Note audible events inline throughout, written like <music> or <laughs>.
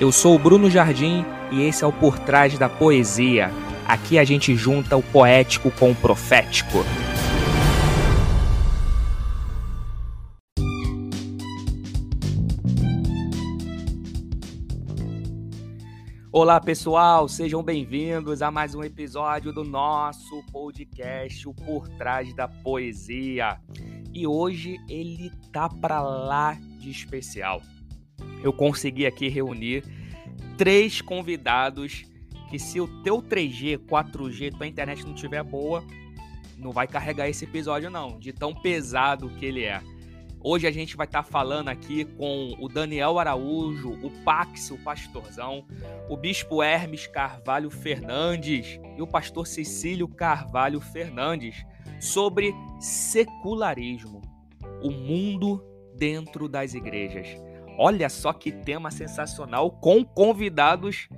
Eu sou o Bruno Jardim e esse é o Por Trás da Poesia. Aqui a gente junta o poético com o profético. Olá pessoal, sejam bem-vindos a mais um episódio do nosso podcast o Por Trás da Poesia. E hoje ele tá para lá de especial eu consegui aqui reunir três convidados que se o teu 3G, 4G, tua internet não tiver boa, não vai carregar esse episódio não, de tão pesado que ele é. Hoje a gente vai estar tá falando aqui com o Daniel Araújo, o Pax, o pastorzão, o Bispo Hermes Carvalho Fernandes e o pastor Cecílio Carvalho Fernandes sobre secularismo, o mundo dentro das igrejas. Olha só que tema sensacional com convidados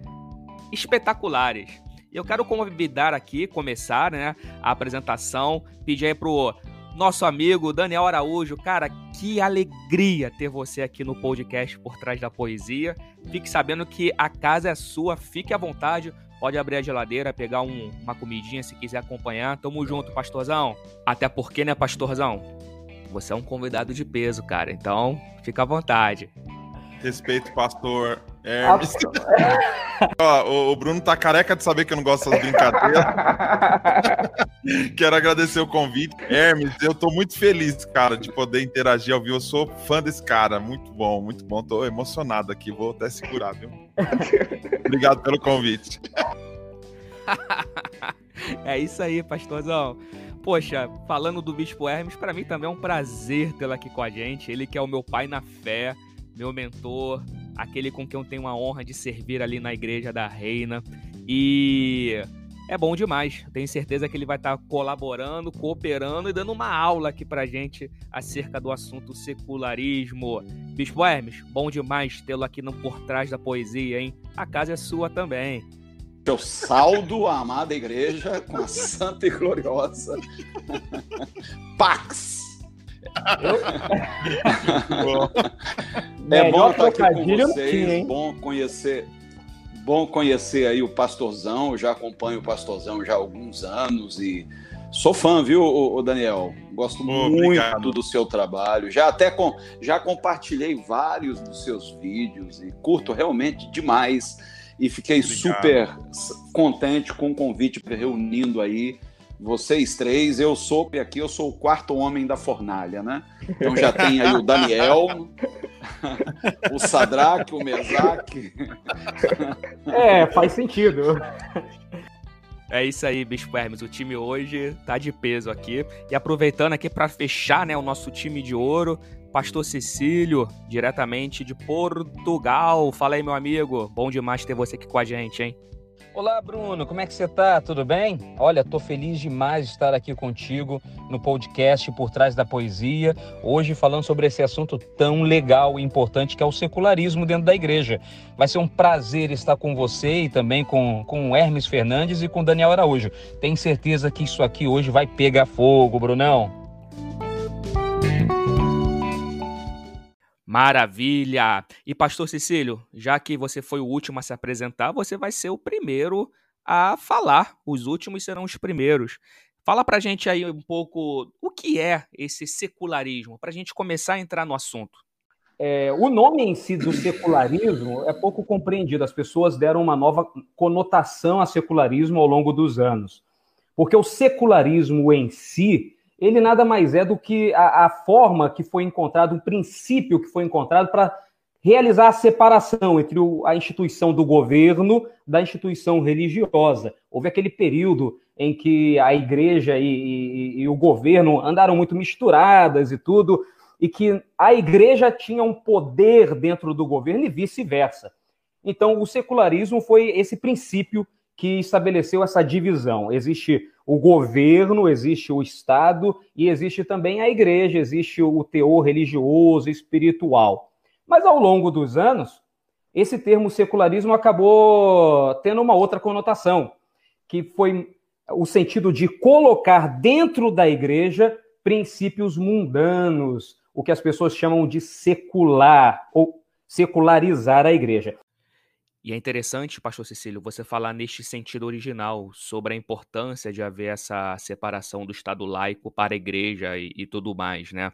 espetaculares. Eu quero convidar aqui, começar né, a apresentação, pedir aí pro nosso amigo Daniel Araújo. Cara, que alegria ter você aqui no podcast Por Trás da Poesia. Fique sabendo que a casa é sua, fique à vontade. Pode abrir a geladeira, pegar um, uma comidinha se quiser acompanhar. Tamo junto, pastorzão. Até porque, né, pastorzão? Você é um convidado de peso, cara. Então, fica à vontade. Respeito, pastor Hermes. <laughs> Ó, o, Bruno tá careca de saber que eu não gosto dessas brincadeiras. <laughs> Quero agradecer o convite. Hermes, eu tô muito feliz, cara, de poder interagir ao vivo. Eu sou fã desse cara. Muito bom, muito bom. Tô emocionado aqui. Vou até segurar, viu? <laughs> Obrigado pelo convite. é isso aí, pastorzão. Poxa, falando do Bispo Hermes, para mim também é um prazer tê-lo aqui com a gente. Ele que é o meu pai na fé meu mentor, aquele com quem eu tenho a honra de servir ali na Igreja da Reina. E é bom demais. Tenho certeza que ele vai estar colaborando, cooperando e dando uma aula aqui pra gente acerca do assunto secularismo. Bispo Hermes, bom demais tê-lo aqui no Por Trás da Poesia, hein? A casa é sua também. Eu saldo a amada igreja com a santa e gloriosa Pax é bom estar aqui com vocês, bom conhecer, bom conhecer aí o Pastorzão, eu já acompanho o Pastorzão já há alguns anos e sou fã, viu, o Daniel? Gosto muito obrigado. do seu trabalho. Já até com, já compartilhei vários dos seus vídeos e curto realmente demais e fiquei obrigado. super contente com o convite reunindo aí vocês três, eu sou aqui, eu sou o quarto homem da fornalha, né? Então já tem aí o Daniel, <laughs> o Sadraque, o Mesaque. É, faz sentido. É isso aí, Bispo Hermes. O time hoje tá de peso aqui. E aproveitando aqui para fechar né, o nosso time de ouro, Pastor Cecílio, diretamente de Portugal. Fala aí, meu amigo. Bom demais ter você aqui com a gente, hein? Olá, Bruno, como é que você tá? Tudo bem? Olha, tô feliz demais de estar aqui contigo no podcast Por Trás da Poesia, hoje falando sobre esse assunto tão legal e importante que é o secularismo dentro da igreja. Vai ser um prazer estar com você e também com, com Hermes Fernandes e com Daniel Araújo. Tenho certeza que isso aqui hoje vai pegar fogo, Brunão. Maravilha! E pastor Cecílio, já que você foi o último a se apresentar, você vai ser o primeiro a falar. Os últimos serão os primeiros. Fala pra gente aí um pouco o que é esse secularismo, pra gente começar a entrar no assunto. É, o nome em si do secularismo é pouco compreendido. As pessoas deram uma nova conotação a secularismo ao longo dos anos. Porque o secularismo em si ele nada mais é do que a, a forma que foi encontrada, o princípio que foi encontrado para realizar a separação entre o, a instituição do governo da instituição religiosa. Houve aquele período em que a igreja e, e, e, o governo andaram muito misturadas e tudo, e que a igreja tinha um poder dentro do governo e vice-versa. Então, o secularismo foi esse princípio que estabeleceu essa divisão. Existe o governo, existe o Estado e existe também a igreja, existe o teor religioso, espiritual. Mas ao longo dos anos, esse termo secularismo acabou tendo uma outra conotação, que foi o sentido de colocar dentro da igreja princípios mundanos, o que as pessoas chamam de secular ou secularizar a igreja. E é interessante, pastor Cecílio, você falar neste sentido original sobre a importância de haver essa separação do Estado laico para a igreja e, e tudo mais, né?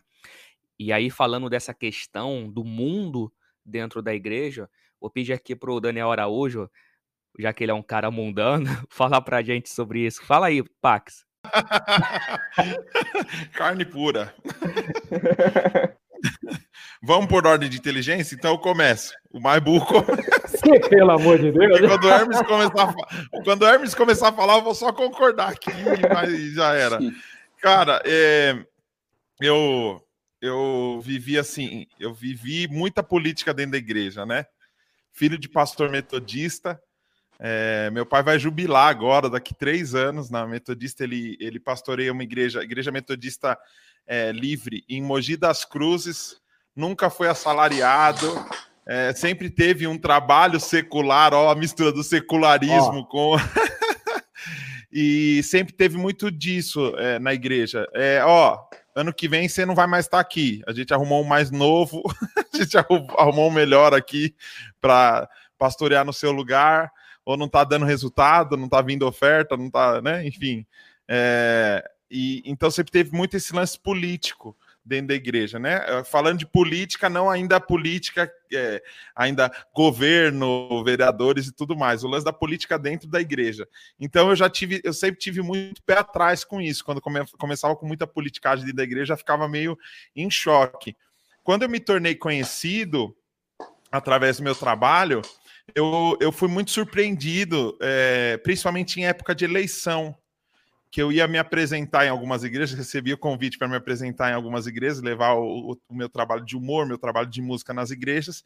E aí, falando dessa questão do mundo dentro da igreja, vou pedir aqui para o Daniel Araújo, já que ele é um cara mundano, <laughs> falar para a gente sobre isso. Fala aí, Pax. <laughs> Carne pura. <laughs> Vamos por ordem de inteligência? Então eu começo. O mais <laughs> burro começa. Pelo amor de Deus. quando o, Hermes começar a, quando o Hermes começar a falar, eu vou só concordar aqui, mas já era. Cara, é, eu, eu vivi assim, eu vivi muita política dentro da igreja, né? Filho de pastor metodista. É, meu pai vai jubilar agora, daqui três anos, na Metodista. Ele, ele pastoreia uma igreja, igreja metodista é, livre em Mogi das Cruzes, nunca foi assalariado, é, sempre teve um trabalho secular, ó, a mistura do secularismo com. <laughs> e sempre teve muito disso é, na igreja. É, ó, ano que vem você não vai mais estar aqui. A gente arrumou um mais novo, <laughs> a gente arrumou um melhor aqui para pastorear no seu lugar, ou não está dando resultado, não está vindo oferta, não está, né? Enfim. É, e então sempre teve muito esse lance político dentro da igreja, né? Eh, falando de política, não ainda política, é, ainda governo, vereadores e tudo mais, o lance da política dentro da igreja. Então eu já tive, eu sempre tive muito pé atrás com isso. Quando come, começava com muita politicagem dentro da igreja, já ficava meio em choque. Quando eu me tornei conhecido através do meu trabalho, eu, eu fui muito surpreendido, é, principalmente em época de eleição que eu ia me apresentar em algumas igrejas, recebia o convite para me apresentar em algumas igrejas, levar o, o, meu trabalho de humor, meu trabalho de música nas igrejas.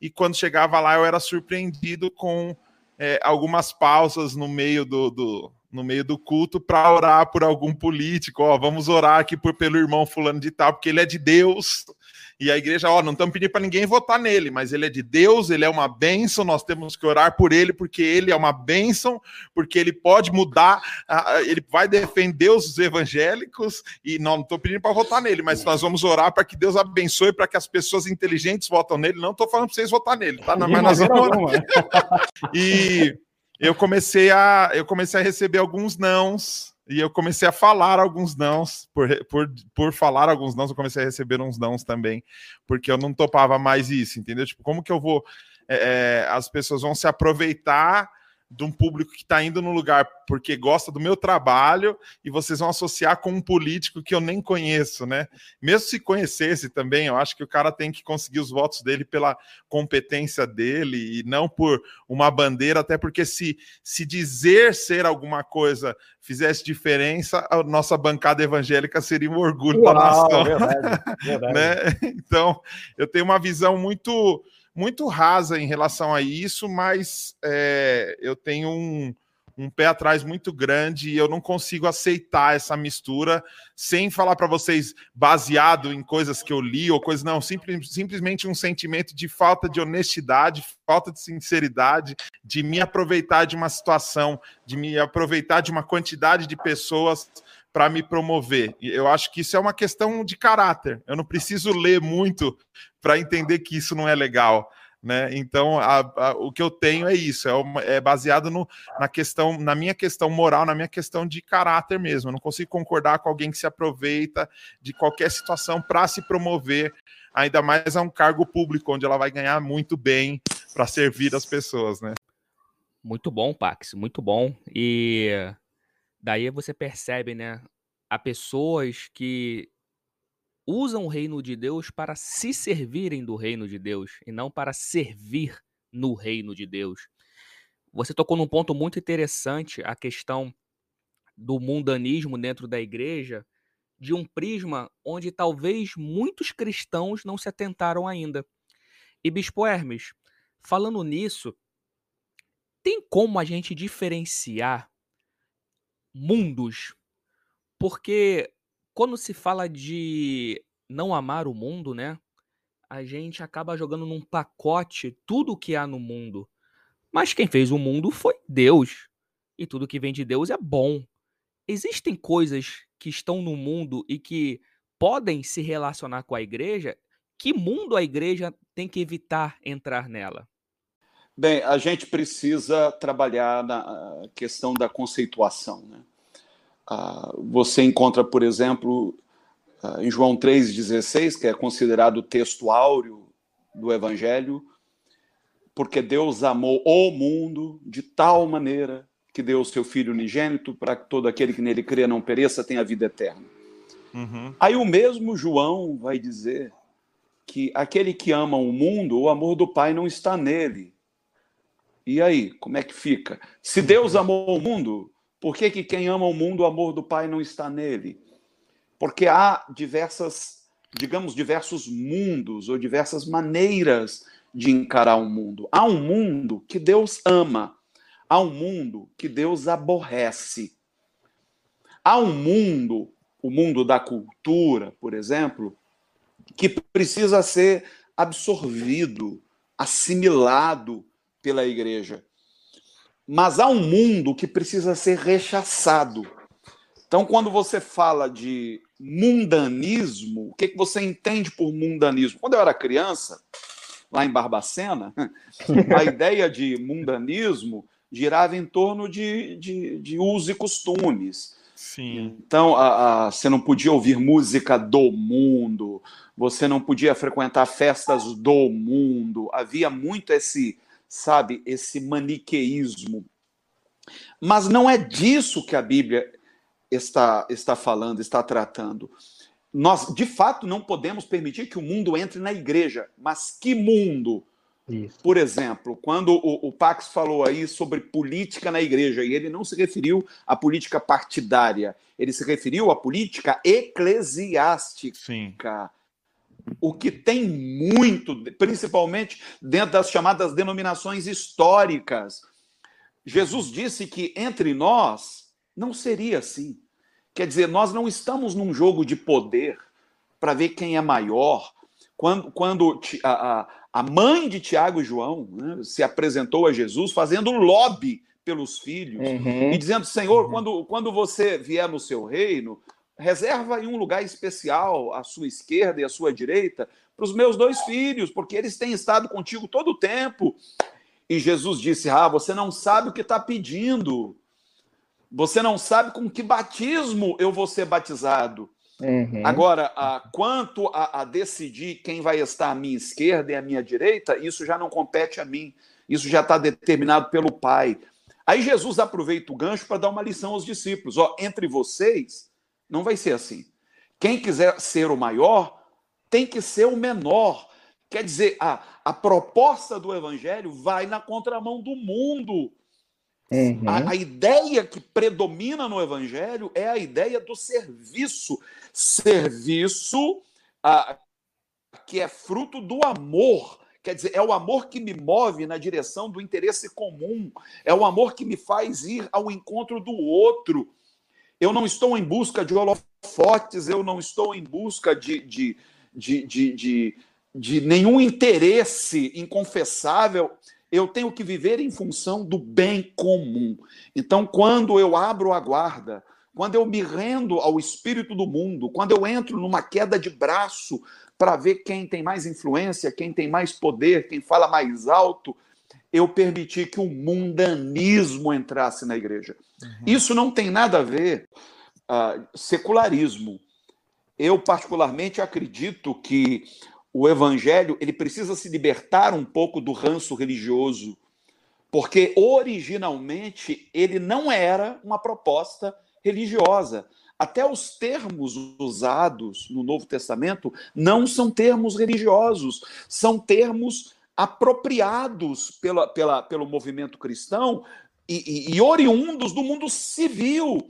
E quando chegava lá, eu era surpreendido com é, algumas pausas no meio do, do no meio do culto para orar por algum político. Ó, vamos orar aqui por, pelo irmão fulano de tal, porque ele é de Deus. E a igreja, ó, não estamos pedindo para ninguém votar nele, mas ele é de Deus, ele é uma bênção, nós temos que orar por ele, porque ele é uma bênção, porque ele pode mudar, ele vai defender os evangélicos, e não estou pedindo para votar nele, mas nós vamos orar para que Deus abençoe, para que as pessoas inteligentes votem nele. Não estou falando para vocês votar nele, tá? Mas nós vamos <laughs> e eu comecei a eu comecei a receber alguns nãos e eu comecei a falar alguns nãos, por, por, por falar alguns nãos, eu comecei a receber uns nãos também, porque eu não topava mais isso, entendeu? Tipo, como que eu vou. É, é as pessoas vão se aproveitar de um público que está indo no lugar porque gosta do meu trabalho e vocês vão associar com um político que eu nem conheço, né? Mesmo se conhecesse também, eu acho que o cara tem que conseguir os votos dele pela competência dele e não por uma bandeira, até porque se, se dizer ser alguma coisa fizesse diferença, a nossa bancada evangélica seria um orgulho Uau, da nação. Verdade, <laughs> verdade. né? Então, eu tenho uma visão muito muito rasa em relação a isso, mas é, eu tenho um, um pé atrás muito grande e eu não consigo aceitar essa mistura sem falar para vocês baseado em coisas que eu li ou coisas não, simples, simplesmente um sentimento de falta de honestidade, falta de sinceridade, de me aproveitar de uma situação, de me aproveitar de uma quantidade de pessoas para me promover. Eu acho que isso é uma questão de caráter. Eu não preciso ler muito para entender que isso não é legal. Né? Então, a, a, o que eu tenho é isso, é, uma, é baseado no, na questão, na minha questão moral, na minha questão de caráter mesmo. Eu não consigo concordar com alguém que se aproveita de qualquer situação para se promover, ainda mais a um cargo público, onde ela vai ganhar muito bem para servir as pessoas, né? Muito bom, Pax, muito bom. E daí você percebe, né? Há pessoas que usam o reino de Deus para se servirem do reino de Deus e não para servir no reino de Deus. Você tocou num ponto muito interessante, a questão do mundanismo dentro da igreja, de um prisma onde talvez muitos cristãos não se atentaram ainda. E Bispo Hermes, falando nisso, tem como a gente diferenciar mundos? Porque quando se fala de não amar o mundo, né? A gente acaba jogando num pacote tudo o que há no mundo. Mas quem fez o mundo foi Deus. E tudo que vem de Deus é bom. Existem coisas que estão no mundo e que podem se relacionar com a igreja. Que mundo a igreja tem que evitar entrar nela? Bem, a gente precisa trabalhar na questão da conceituação. Né? Ah, você encontra, por exemplo, ah, em João 3,16, que é considerado o texto áureo do Evangelho, porque Deus amou o mundo de tal maneira que deu o seu Filho unigênito para que todo aquele que nele crê não pereça, tenha vida eterna. Uhum. Aí o mesmo João vai dizer que aquele que ama o mundo, o amor do Pai não está nele. E aí, como é que fica? Se Deus amou o mundo, por que, que quem ama o mundo, o amor do Pai não está nele? Porque há diversas, digamos, diversos mundos ou diversas maneiras de encarar o um mundo. Há um mundo que Deus ama, há um mundo que Deus aborrece. Há um mundo, o mundo da cultura, por exemplo, que precisa ser absorvido, assimilado pela igreja. Mas há um mundo que precisa ser rechaçado. Então, quando você fala de mundanismo, o que, que você entende por mundanismo? Quando eu era criança, lá em Barbacena, <laughs> a ideia de mundanismo girava em torno de, de, de usos e costumes. Sim. Então, a, a, você não podia ouvir música do mundo, você não podia frequentar festas do mundo. Havia muito esse sabe, esse maniqueísmo. Mas não é disso que a Bíblia está, está falando, está tratando. Nós, de fato, não podemos permitir que o mundo entre na igreja. Mas que mundo? Isso. Por exemplo, quando o, o, Pax falou aí sobre política na igreja, e ele não se referiu à política partidária, ele se referiu à política eclesiástica. Sim o que tem muito, principalmente dentro das chamadas denominações históricas. Jesus disse que entre nós não seria assim. Quer dizer, nós não estamos num jogo de poder para ver quem é maior. Quando, quando a, a mãe de Tiago e João né, se apresentou a Jesus fazendo lobby pelos filhos uhum. e dizendo: Senhor, uhum. quando, quando você vier no seu reino, reserva aí um lugar especial à sua esquerda e à sua direita para os meus dois filhos, porque eles têm estado contigo todo o tempo. E Jesus disse: Ah, você não sabe o que está pedindo. Você não sabe com que batismo eu vou ser batizado. Uhum. Agora, a, quanto a, a, decidir quem vai estar à minha esquerda e à minha direita, isso já não compete a mim. Isso já está determinado pelo Pai. Aí Jesus aproveita o gancho para dar uma lição aos discípulos. Ó, entre vocês não vai ser assim. Quem quiser ser o maior, tem que ser o menor. Quer dizer, a, a proposta do evangelho vai na contramão do mundo. Uhum. A, a, ideia que predomina no evangelho é a ideia do serviço. Serviço a, que é fruto do amor. Quer dizer, é o amor que me move na direção do interesse comum. É o amor que me faz ir ao encontro do outro. Eu não estou em busca de holofotes, eu não estou em busca de, de, de, de, de, de nenhum interesse inconfessável. Eu tenho que viver em função do bem comum. Então, quando eu abro a guarda, quando eu me rendo ao espírito do mundo, quando eu entro numa queda de braço para ver quem tem mais influência, quem tem mais poder, quem fala mais alto, eu permiti que o mundanismo entrasse na igreja. Uhum. Isso não tem nada a ver uh, secularismo. Eu particularmente acredito que o evangelho ele precisa se libertar um pouco do ranço religioso, porque originalmente ele não era uma proposta religiosa. Até os termos usados no Novo Testamento não são termos religiosos, são termos apropriados pela, pela, pelo movimento cristão e, e, e oriundos do mundo civil.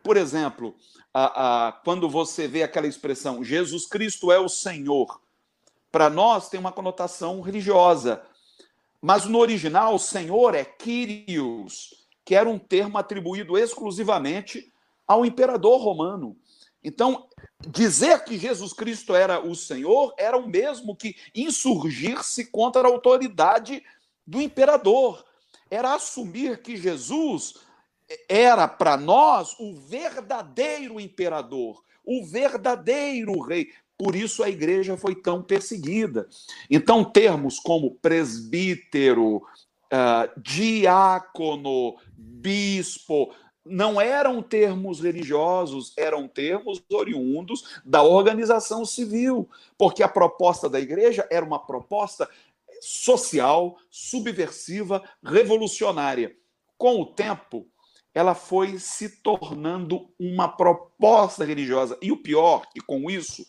Por exemplo, a, a, quando você vê aquela expressão Jesus Cristo é o Senhor, para nós tem uma conotação religiosa. Mas no original, Senhor é Kyrios, que era um termo atribuído exclusivamente ao imperador romano. Então, dizer que Jesus Cristo era o Senhor era o mesmo que insurgir-se contra a autoridade do imperador. Era assumir que Jesus era para nós o verdadeiro imperador, o verdadeiro rei. Por isso a igreja foi tão perseguida. Então, termos como presbítero, uh, diácono, bispo, não eram termos religiosos, eram termos oriundos da organização civil, porque a proposta da igreja era uma proposta social, subversiva, revolucionária. Com o tempo, ela foi se tornando uma proposta religiosa. E o pior, que com isso,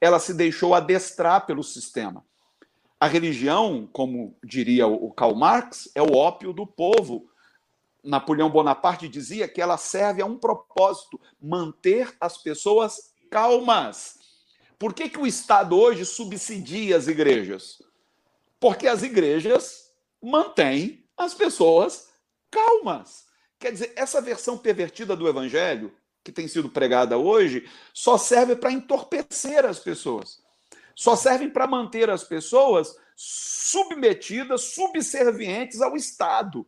ela se deixou adestrar pelo sistema. A religião, como diria o Karl Marx, é o ópio do povo. Napoleão Bonaparte dizia que ela serve a um propósito: manter as pessoas calmas. Por que, que o Estado hoje subsidia as igrejas? Porque as igrejas mantêm as pessoas calmas. Quer dizer, essa versão pervertida do evangelho, que tem sido pregada hoje, só serve para entorpecer as pessoas. Só serve para manter as pessoas submetidas, subservientes ao Estado.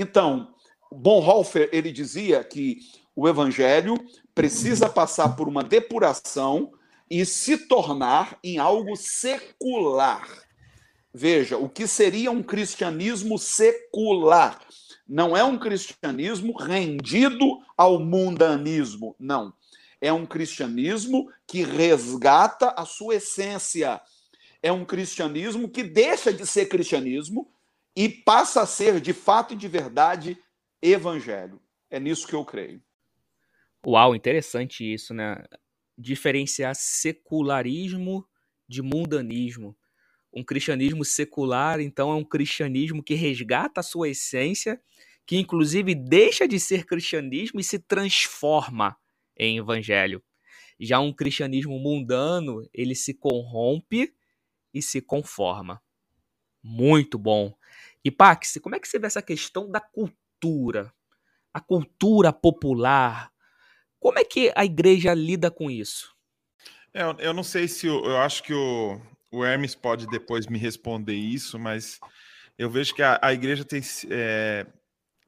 Então, Bonhoeffer ele dizia que o evangelho precisa passar por uma depuração e se tornar em algo secular. Veja, o que seria um cristianismo secular? Não é um cristianismo rendido ao mundanismo, não. É um cristianismo que resgata a sua essência. É um cristianismo que deixa de ser cristianismo e passa a ser, de fato e de verdade, evangelho. É nisso que eu creio. Uau, interessante isso, né? Diferenciar secularismo de mundanismo. Um cristianismo secular, então, é um cristianismo que resgata a sua essência, que inclusive deixa de ser cristianismo e se transforma em evangelho. Já um cristianismo mundano, ele se corrompe e se conforma. Muito bom. E Pax, como é que você vê essa questão da cultura? A cultura popular. Como é que a igreja lida com isso? É, eu não sei se eu, eu acho que o, o Hermes pode depois me responder isso, mas eu vejo que a, a igreja tem. É,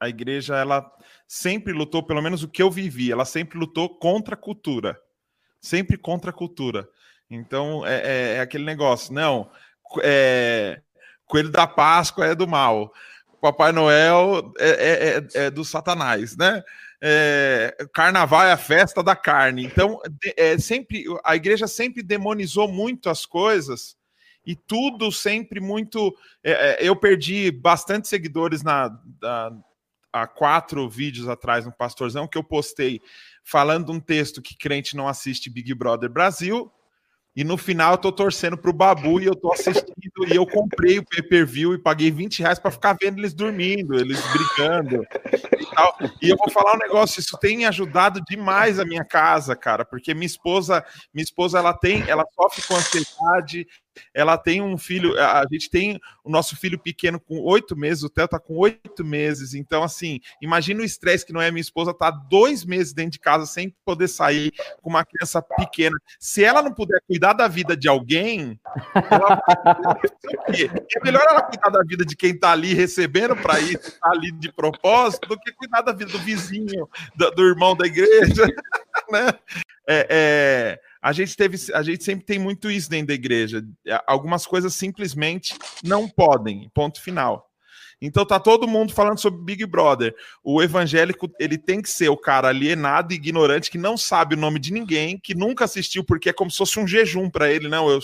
a igreja, ela sempre lutou, pelo menos o que eu vivi, ela sempre lutou contra a cultura. Sempre contra a cultura. Então, é, é, é aquele negócio, não. É, Coelho da Páscoa é do mal. Papai Noel é, é, é, é do Satanás, né? É, carnaval é a festa da carne. Então, é, sempre a igreja sempre demonizou muito as coisas e tudo sempre muito. É, é eu perdi bastante seguidores na, na, há quatro vídeos atrás no Pastorzão que eu postei falando um texto que crente não assiste Big Brother Brasil e no final eu tô torcendo pro Babu e eu tô assistindo. E eu comprei o pay-per-view e paguei 20 reais para ficar vendo eles dormindo, eles brigando e tal. E eu vou falar um negócio, isso tem ajudado demais a minha casa, cara, porque minha esposa, minha esposa ela tem, ela sofre com ansiedade, ela tem um filho, a gente tem o nosso filho pequeno com oito meses, o Theo tá com oito meses, então assim, imagina o estresse que não é minha esposa tá dois meses dentro de casa sem poder sair com uma criança pequena. Se ela não puder cuidar da vida de alguém, ela... <laughs> é melhor ela cuidar da vida de quem tá ali recebendo para ir, tá ali de propósito, do que cuidar da vida do vizinho, do, do irmão da igreja, <laughs> né? É, é a gente teve, a gente sempre tem muito isso dentro da igreja. Algumas coisas simplesmente não podem, ponto final. Então tá todo mundo falando sobre Big Brother. O evangélico, ele tem que ser o cara alienado e ignorante que não sabe o nome de ninguém, que nunca assistiu porque é como se fosse um jejum para ele, não, eu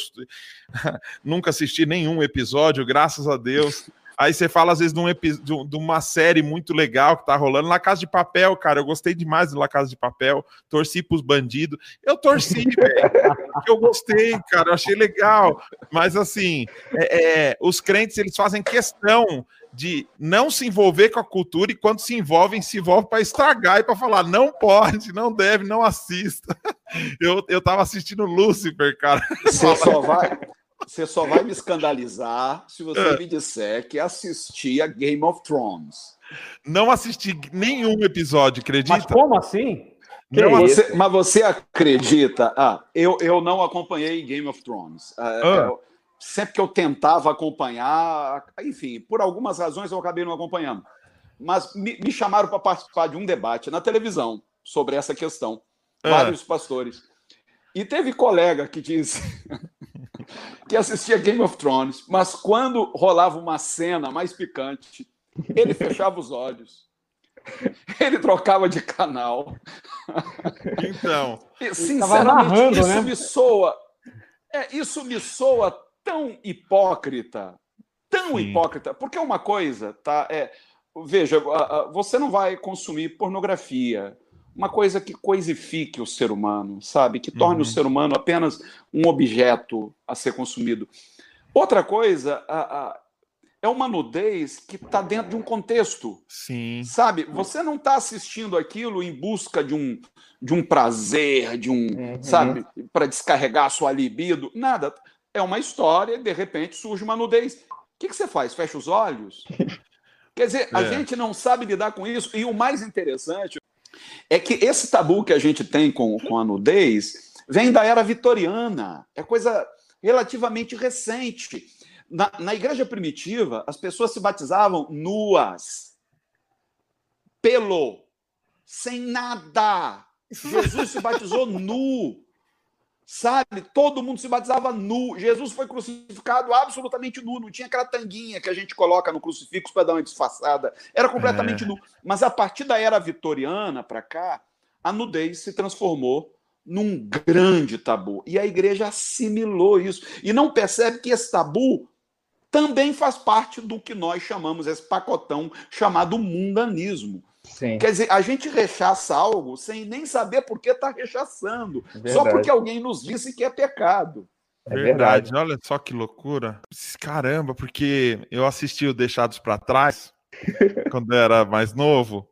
<laughs> nunca assisti nenhum episódio, graças a Deus. Aí você fala, às vezes, de, um de uma série muito legal que tá rolando. La Casa de Papel, cara, eu gostei demais do La Casa de Papel. Torci pros bandidos. Eu torci, <laughs> velho. eu gostei, cara, eu achei legal. Mas, assim, é, é, os crentes, eles fazem questão de não se envolver com a cultura e quando se envolvem, se envolvem para estragar e para falar não pode, não deve, não assista. <laughs> Eu, eu tava assistindo Lucifer, cara. Você só vai, você só vai me escandalizar se você é. me disser que assistia Game of Thrones. Não assisti nenhum episódio, acredita? Mas como assim? Não, você, mas você acredita? Ah, eu, eu não acompanhei Game of Thrones. Ah. Eu, sempre que eu tentava acompanhar, enfim, por algumas razões eu acabei não acompanhando. Mas me, me chamaram para participar de um debate na televisão sobre essa questão. Ah. Vários pastores. E teve colega que disse <laughs> que assistia Game of Thrones, mas quando rolava uma cena mais picante, Ele fechava os olhos. Ele trocava de canal. Então. sinceramente, isso né? me soa. É, isso me soa tão hipócrita. Tão Sim. hipócrita. Porque uma coisa, tá? É, veja, você não vai consumir pornografia. Uma coisa que coisifique o ser humano, sabe? Que torne uhum. o ser humano apenas um objeto a ser consumido. Outra coisa, a, a, é uma nudez que está dentro de um contexto. Sim. Sabe? Você não está assistindo aquilo em busca de um, de um prazer, de um, uhum. sabe, para descarregar a sua libido. Nada. É uma história e de repente surge uma nudez. O que, que você faz? Fecha os olhos? <laughs> Quer dizer, a é. gente não sabe lidar com isso. E o mais interessante é que esse tabu que a gente tem com, com a nudez vem da era vitoriana. É coisa relativamente recente. Na, na igreja primitiva, as pessoas se batizavam nuas, pelo, sem nada. <laughs> Jesus se batizou nu. Sabe? Todo mundo se batizava nu. Jesus foi crucificado absolutamente nu. Não tinha aquela tanguinha que a gente coloca no crucifixo para dar uma disfarçada. Era completamente é. nu. Mas a partir da era vitoriana para cá, a nudez se transformou num grande tabu. E a igreja assimilou isso. E não percebe que esse tabu também faz parte do que nós chamamos, esse pacotão chamado mundanismo. Sim. Quer dizer, a gente rechaça algo sem nem saber por que está rechaçando. Verdade. Só porque alguém nos disse que é pecado. É verdade. verdade. Olha só que loucura. Caramba, porque eu assisti o Deixados para Trás <laughs> quando eu era mais novo.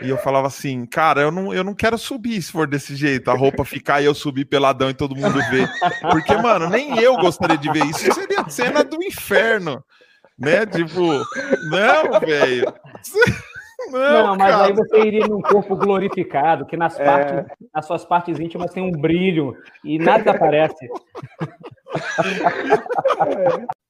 E eu falava assim, cara, eu não, eu não quero subir se for desse jeito, a roupa ficar e eu subir peladão e todo mundo ver. Porque, mano, nem eu gostaria de ver isso. Seria cena do inferno. Né? Tipo, não, velho. Não, não, mas cara. aí você iria num corpo glorificado, que nas, é... partes, nas suas partes íntimas tem um brilho e nada aparece. <laughs>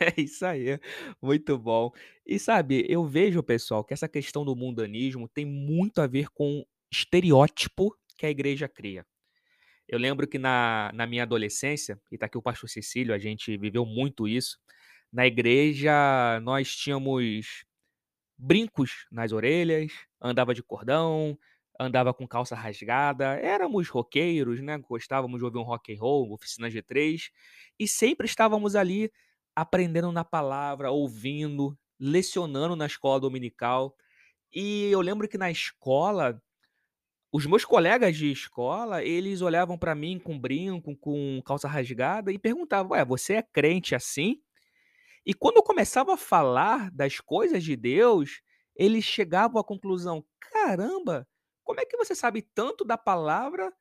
É isso aí, muito bom. E sabe, eu vejo, pessoal, que essa questão do mundanismo tem muito a ver com estereótipo que a igreja cria. Eu lembro que na, na minha adolescência, e tá aqui o pastor Cecílio, a gente viveu muito isso. Na igreja, nós tínhamos brincos nas orelhas, andava de cordão, andava com calça rasgada, éramos roqueiros, né? Gostávamos de ouvir um rock and roll, oficina G3, e sempre estávamos ali aprendendo na palavra, ouvindo, lecionando na escola dominical. E eu lembro que na escola, os meus colegas de escola, eles olhavam para mim com brinco, com calça rasgada e perguntavam: Ué, você é crente assim? E quando eu começava a falar das coisas de Deus, eles chegavam à conclusão: caramba, como é que você sabe tanto da palavra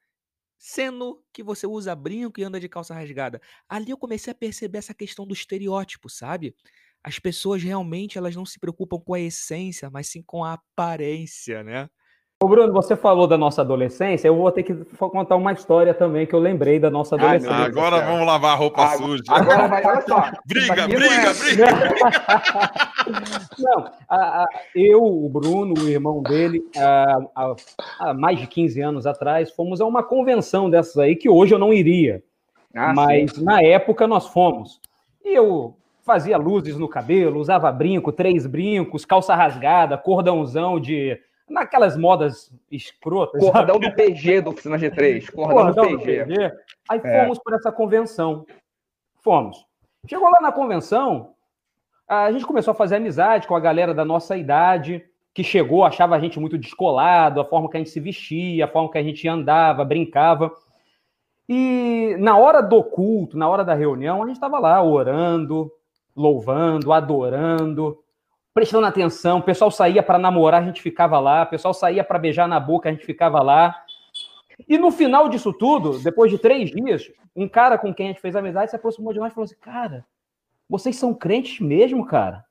sendo que você usa brinco e anda de calça rasgada. Ali eu comecei a perceber essa questão do estereótipo, sabe? As pessoas realmente elas não se preocupam com a essência, mas sim com a aparência, né? Ô Bruno, você falou da nossa adolescência, eu vou ter que contar uma história também que eu lembrei da nossa adolescência. Ai, agora cara. vamos lavar a roupa agora, suja. Agora vai, olha só. <laughs> briga, briga, é... briga. <laughs> Não, a, a, eu, o Bruno, o irmão dele, a, há mais de 15 anos atrás, fomos a uma convenção dessas aí que hoje eu não iria. Ah, mas sim. na época nós fomos. E eu fazia luzes no cabelo, usava brinco, três brincos, calça rasgada, cordãozão de naquelas modas escrotas. Cordão sabe? do PG do Oficina G3. Cordão, Cordão do, PG. do PG. Aí é. fomos para essa convenção. Fomos. Chegou lá na convenção, a gente começou a fazer amizade com a galera da nossa idade, que chegou, achava a gente muito descolado, a forma que a gente se vestia, a forma que a gente andava, brincava. E na hora do culto, na hora da reunião, a gente estava lá orando, louvando, adorando, prestando atenção. O pessoal saía para namorar, a gente ficava lá. O pessoal saía para beijar na boca, a gente ficava lá. E no final disso tudo, depois de três dias, um cara com quem a gente fez amizade se aproximou de nós e falou assim: Cara, vocês são crentes mesmo, cara?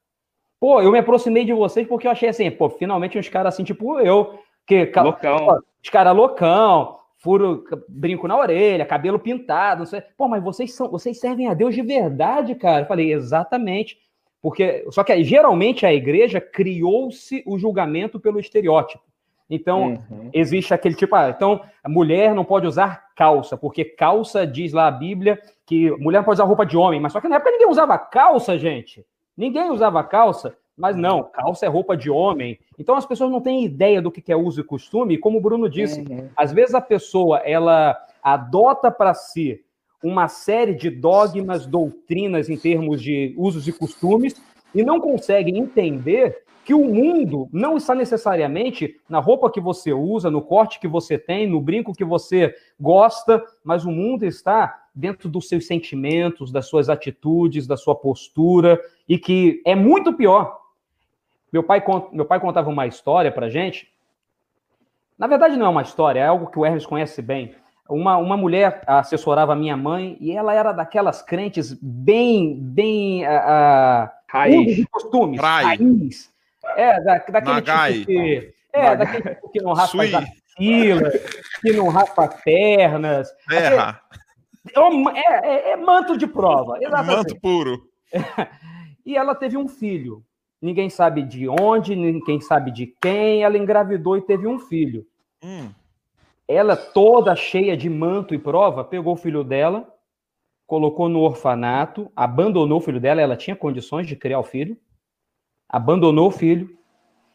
Pô, eu me aproximei de vocês porque eu achei assim, pô, finalmente uns caras assim, tipo eu, que. Loucão. Pô, os caras loucão, furo brinco na orelha, cabelo pintado, não sei. Pô, mas vocês são, vocês servem a Deus de verdade, cara. Eu falei, exatamente. Porque só que geralmente a igreja criou-se o julgamento pelo estereótipo. Então, uhum. existe aquele tipo, ah, então, a mulher não pode usar calça, porque calça diz lá a Bíblia que mulher não pode usar roupa de homem, mas só que na época ninguém usava calça, gente. Ninguém usava calça, mas não, calça é roupa de homem. Então as pessoas não têm ideia do que é uso e costume, e como o Bruno disse, uhum. às vezes a pessoa ela adota para si uma série de dogmas, doutrinas em termos de usos e costumes e não consegue entender que o mundo não está necessariamente na roupa que você usa, no corte que você tem, no brinco que você gosta, mas o mundo está dentro dos seus sentimentos, das suas atitudes, da sua postura, e que é muito pior. Meu pai, meu pai contava uma história para gente. Na verdade, não é uma história, é algo que o Hermes conhece bem. Uma, uma mulher assessorava a minha mãe e ela era daquelas crentes bem, bem. Uh, raiz. de costumes. Raiz. É, da, daquele Nagai. tipo que. É, daquele tipo que não raspa as axilas, que não raspa pernas. Terra. É, é, é, manto de prova. Exatamente. Manto puro. <laughs> E ela teve um filho. Ninguém sabe de onde, ninguém sabe de quem. Ela engravidou e teve um filho. Hum. Ela, toda cheia de manto e prova, pegou o filho dela, colocou no orfanato, abandonou o filho dela. Ela tinha condições de criar o filho abandonou o filho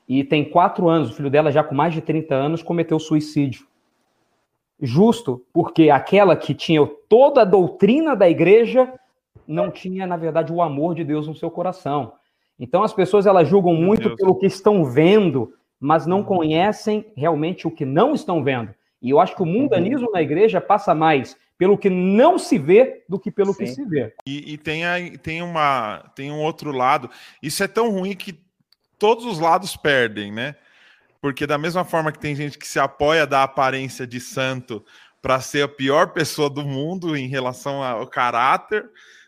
e tem quatro anos, o filho dela já com mais de 30 anos cometeu suicídio. Justo porque aquela que tinha toda a doutrina da igreja não tinha, na verdade, o amor de Deus no seu coração. Então as pessoas elas julgam muito pelo que estão vendo, mas não conhecem realmente o que não estão vendo. E eu acho que o mundanismo na igreja passa mais pelo que não se vê do que pelo Sim. que se vê. E, e tem, a, tem, uma, tem um outro lado. Isso é tão ruim que todos os lados perdem, né? Porque da mesma forma que tem gente que se apoia da aparência de santo para ser a pior pessoa do mundo em relação ao caráter,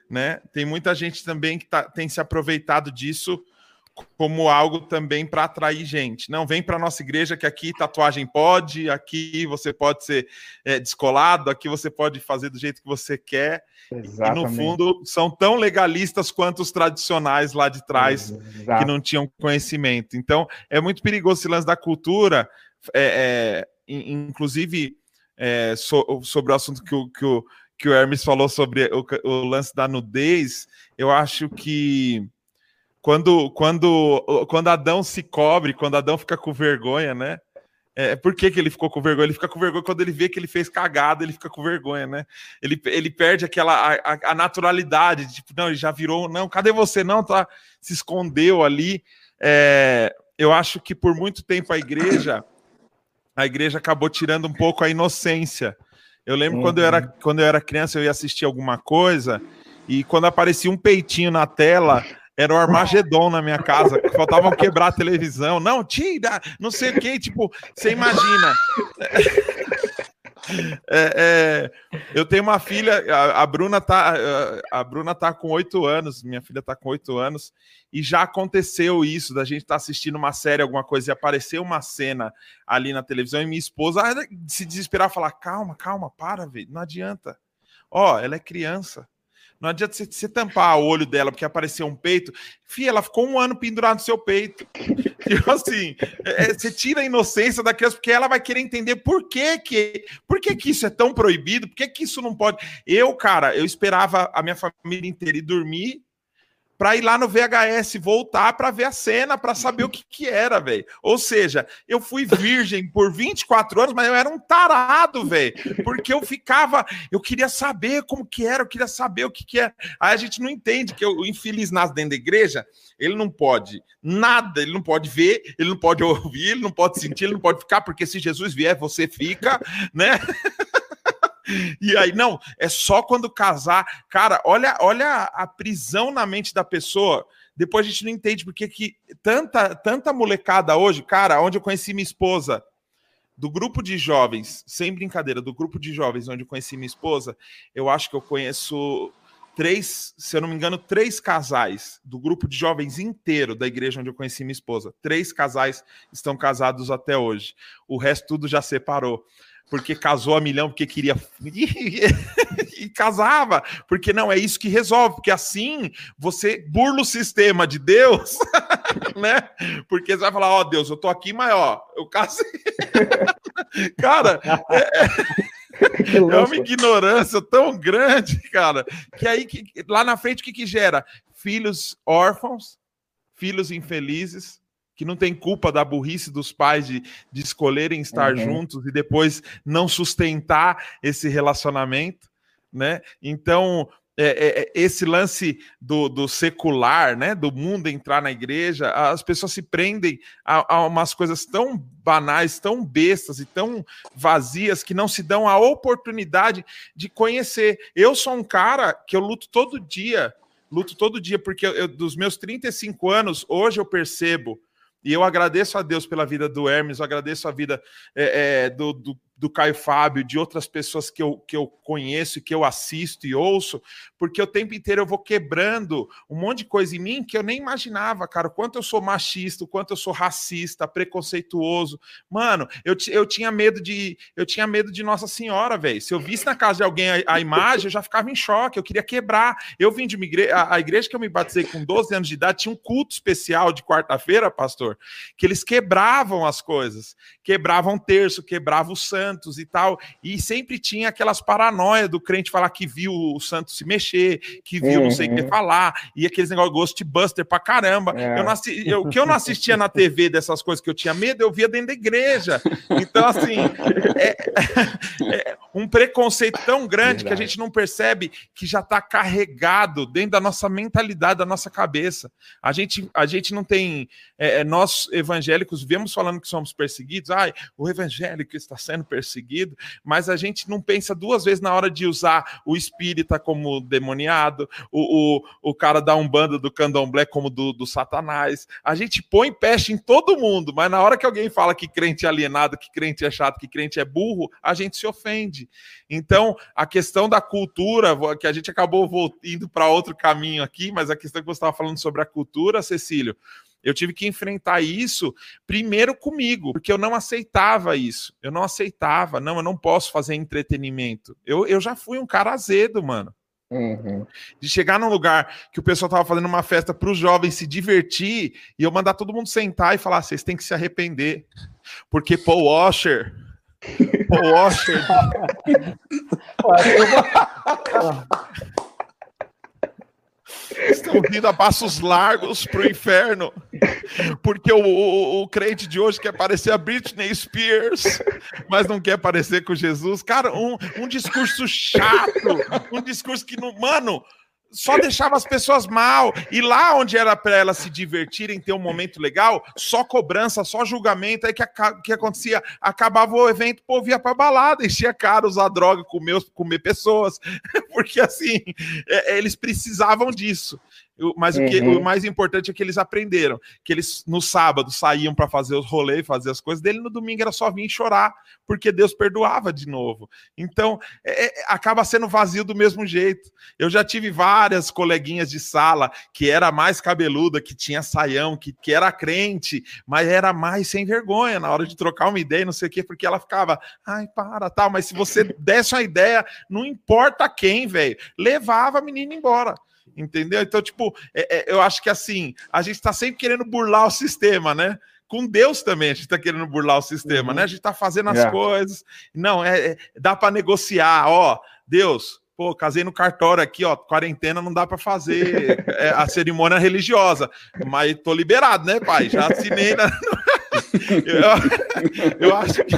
né? Tem muita gente também que tá, tem se aproveitado disso como algo também para atrair gente. Não, vem para nossa igreja que aqui tatuagem pode, aqui você pode ser é, descolado, aqui você pode fazer do jeito que você quer. Exatamente. E no fundo são tão legalistas quanto os tradicionais lá de trás Exato. que não tinham conhecimento. Então é muito perigoso esse lance da cultura, é, é, inclusive é, so, sobre o assunto que o, que o, que o Hermes falou sobre o, o lance da nudez. Eu acho que quando, quando, quando Adão se cobre, quando Adão fica com vergonha, né? É, por que, que ele ficou com vergonha? Ele fica com vergonha quando ele vê que ele fez cagada, ele fica com vergonha, né? Ele, ele perde aquela a, a naturalidade, tipo, não, ele já virou, não, cadê você? Não, tá, se escondeu ali. É, eu acho que por muito tempo a igreja, a igreja acabou tirando um pouco a inocência. Eu lembro uhum. quando, eu era, quando eu era criança, eu ia assistir alguma coisa, e quando aparecia um peitinho na tela, era o Armagedon na minha casa, faltavam quebrar a televisão. Não, tira, não sei o que, tipo, você imagina. <laughs> É, é, eu tenho uma filha, a, a, Bruna tá, a Bruna tá com oito anos, minha filha tá com oito anos, e já aconteceu isso, da gente estar tá assistindo uma série, alguma coisa, e aparecer uma cena ali na televisão, e minha esposa se desesperar, falar, calma, calma, para, não adianta. Ó, ela é criança. Não adianta você, você tampar o olho dela porque apareceu um peito. Fia, ela ficou um ano pendurada no seu peito. <laughs> Tipo assim, é, é, você tira a inocência da criança porque ela vai querer entender por que que, por que, que isso é tão proibido, por que, que isso não pode. Eu, cara, eu esperava a minha família inteira ir dormir para ir lá no VHS voltar para ver a cena, para saber o que, que era, velho. Ou seja, eu fui virgem por 24 anos, mas eu era um tarado, velho, porque eu ficava, eu queria saber como que era, eu queria saber o que que é. Aí a gente não entende que o infeliz nasce dentro da igreja, ele não pode nada, ele não pode ver, ele não pode ouvir, ele não pode sentir, ele não pode ficar, porque se Jesus vier, você fica, né? <laughs> E aí, não, é só quando casar. Cara, olha, olha a prisão na mente da pessoa. Depois a gente não entende porque que tanta, tanta molecada hoje, cara, onde eu conheci minha esposa, do grupo de jovens, sem brincadeira, do grupo de jovens onde eu conheci minha esposa, eu acho que eu conheço três, se eu não me engano, três casais do grupo de jovens inteiro da igreja onde eu conheci minha esposa. Três casais estão casados até hoje. O resto tudo já separou porque casou a milhão, porque queria. <laughs> e casava, porque não é isso que resolve, porque assim você burla o sistema de Deus, <laughs> né? Porque você vai falar: Ó, oh, Deus, eu tô aqui, mas ó, eu casei. <laughs> Cara, é, é é uma ignorância tão grande, cara, que aí que, lá na frente o que, que gera? Filhos órfãos, filhos infelizes, que não tem culpa da burrice dos pais de, de escolherem estar uhum. juntos e depois não sustentar esse relacionamento, né? Então, é, é, é, esse lance do, do, secular, né, do mundo entrar na igreja, as pessoas se prendem a, a, umas coisas tão banais, tão bestas e tão vazias que não se dão a oportunidade de conhecer. Eu sou um cara que eu luto todo dia, luto todo dia, porque eu, dos meus 35 anos, hoje eu percebo e eu agradeço a Deus pela vida do Hermes, eu agradeço a vida é, é, do, do, do Caio Fábio, de outras pessoas que eu, que eu conheço, que eu assisto e ouço, porque o tempo inteiro eu vou quebrando um monte de coisa em mim que eu nem imaginava, cara. O quanto eu sou machista, o quanto eu sou racista, preconceituoso. Mano, eu, eu tinha medo de. Eu tinha medo de Nossa Senhora, velho. Se eu visse na casa de alguém a, a, imagem, eu já ficava em choque, eu queria quebrar. Eu vim de uma igreja. A, a igreja que eu me batizei com 12 anos de idade tinha um culto especial de quarta-feira, pastor, que eles quebravam as coisas, quebravam terço, quebravam o santo santos e tal. E sempre tinha aquelas paranoias do crente falar que viu o santo se mexer, que viu uhum. não sei o que uhum. falar, e aqueles negócios Ghostbuster pra caramba. É. Eu não eu, o que eu não assistia na TV dessas coisas que eu tinha medo, eu via dentro da igreja. Então, assim, é, <laughs> é um preconceito tão grande Verdade. que a gente não percebe que já está carregado dentro da nossa mentalidade, da nossa cabeça. A gente, a gente não tem. É, é nós evangélicos vemos falando que somos perseguidos, ai, o evangélico está sendo perseguido perseguido, mas a gente não pensa duas vezes na hora de usar o espírita como demoniado, o, o, o cara da Umbanda, do candomblé como do, do satanás. A gente põe peste em todo mundo, mas na hora que alguém fala que crente é alienado, que crente é chato, que crente é burro, a gente se ofende. Então, a questão da cultura, que a gente acabou indo para outro caminho aqui, mas a questão que você estava falando sobre a cultura, Cecílio, eu tive que enfrentar isso primeiro comigo, porque eu não aceitava isso. Eu não aceitava, não, eu não posso fazer entretenimento. Eu, eu já fui um cara azedo, mano. Uhum. De chegar num lugar que o pessoal tava fazendo uma festa para os jovens se divertir e eu mandar todo mundo sentar e falar: vocês têm que se arrepender, porque Paul Washer. Paul Washer. <laughs> <laughs> estão vindo a passos largos para o inferno, porque o, o, o, crente de hoje quer parecer a Britney Spears, mas não quer parecer com Jesus. Cara, um, um discurso chato, um discurso que não. Mano, só deixava as pessoas mal. E lá onde era para elas se divertirem, ter um momento legal, só cobrança, só julgamento. Aí que, que acontecia? Acabava o evento, o povo ia pra balada, enchia cara, usar droga, comer, comer pessoas. <laughs> Porque assim, é, eles precisavam disso. Mas uhum. o, que, o uhum. mais importante é que eles aprenderam. Que eles no sábado saíam para fazer os rolês, fazer as coisas dele, no domingo era só vir chorar, porque Deus perdoava de novo. Então, é, é, acaba sendo vazio do mesmo jeito. Eu já tive várias coleguinhas de sala que era mais cabeluda, que tinha saião, que, que era crente, mas era mais sem vergonha na hora de trocar uma ideia, não sei o quê, porque ela ficava, ai, para, tal. Mas se você <laughs> desse uma ideia, não importa quem, velho, levava a menina embora entendeu? Então, tipo, é, é, eu acho que assim, a gente está sempre querendo burlar o sistema, né? Com Deus também a gente está querendo burlar o sistema, uhum. né? A gente está fazendo as é. coisas. Não, é, é dá para negociar, ó, Deus, pô, casei no cartório aqui, ó, quarentena não dá para fazer é, a cerimônia religiosa, mas tô liberado, né, pai? Já assinei na... <laughs> eu, eu acho que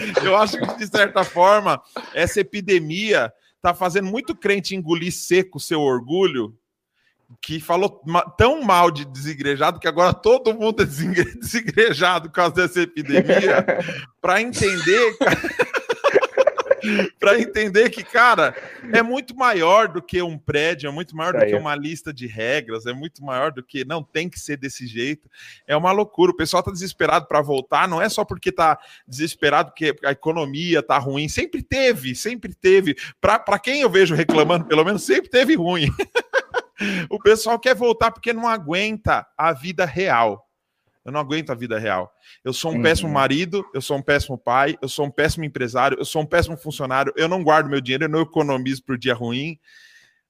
<laughs> eu acho que de certa forma essa epidemia tá fazendo muito crente engolir seco seu orgulho, que falou tão mal de desigrejado que agora todo mundo é <laughs> desigrejado por causa dessa epidemia, para entender. <laughs> para entender que, cara, é muito maior do que um prédio, é muito maior do que uma lista de regras, é muito maior do que não tem que ser desse jeito. É uma loucura. O pessoal tá desesperado para voltar, não é só porque tá desesperado porque a economia tá ruim, sempre teve, sempre teve. Para quem eu vejo reclamando, pelo menos sempre teve ruim. <laughs> o pessoal quer voltar porque não aguenta a vida real. Eu não aguento a vida real. Eu sou um uhum. péssimo marido, eu sou um péssimo pai, eu sou um péssimo empresário, eu sou um péssimo funcionário, eu não guardo meu dinheiro, eu não economizo por dia ruim.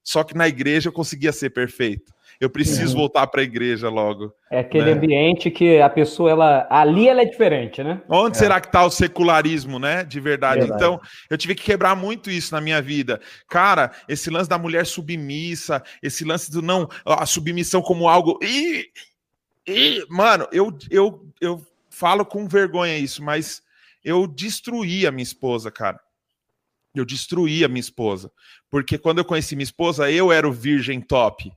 Só que na igreja eu conseguia ser perfeito. Eu preciso uhum. voltar para a igreja logo. É aquele né? ambiente que a pessoa, ela ali ela é diferente, né? Onde é. será que está o secularismo, né? De verdade. verdade. Então, eu tive que quebrar muito isso na minha vida. Cara, esse lance da mulher submissa, esse lance do não, a submissão como algo. Ih, ih, mano, eu, eu, eu falo com vergonha isso, mas eu destruí a minha esposa, cara. Eu destruí a minha esposa. Porque quando eu conheci minha esposa, eu era o virgem top.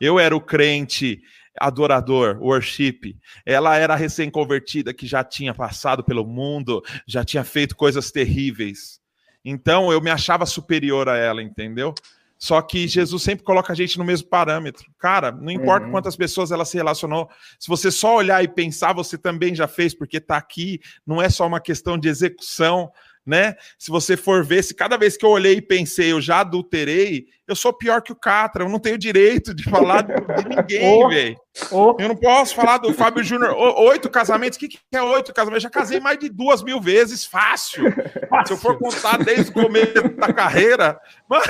Eu era o crente adorador, worship. Ela era recém-convertida que já tinha passado pelo mundo, já tinha feito coisas terríveis. Então eu me achava superior a ela, entendeu? Só que Jesus sempre coloca a gente no mesmo parâmetro. Cara, não importa uhum. quantas pessoas ela se relacionou, se você só olhar e pensar, você também já fez, porque está aqui, não é só uma questão de execução, né? Se você for ver, se cada vez que eu olhei e pensei, eu já adulterei, eu sou pior que o Catra, eu não tenho direito de falar de, <laughs> ninguém, oh, velho. Oh. Eu não posso falar do Fábio Júnior, oito casamentos, o que, que é oito casamentos? Eu já casei mais de duas mil vezes, fácil. fácil. Se eu for contar desde o começo da carreira. Mas,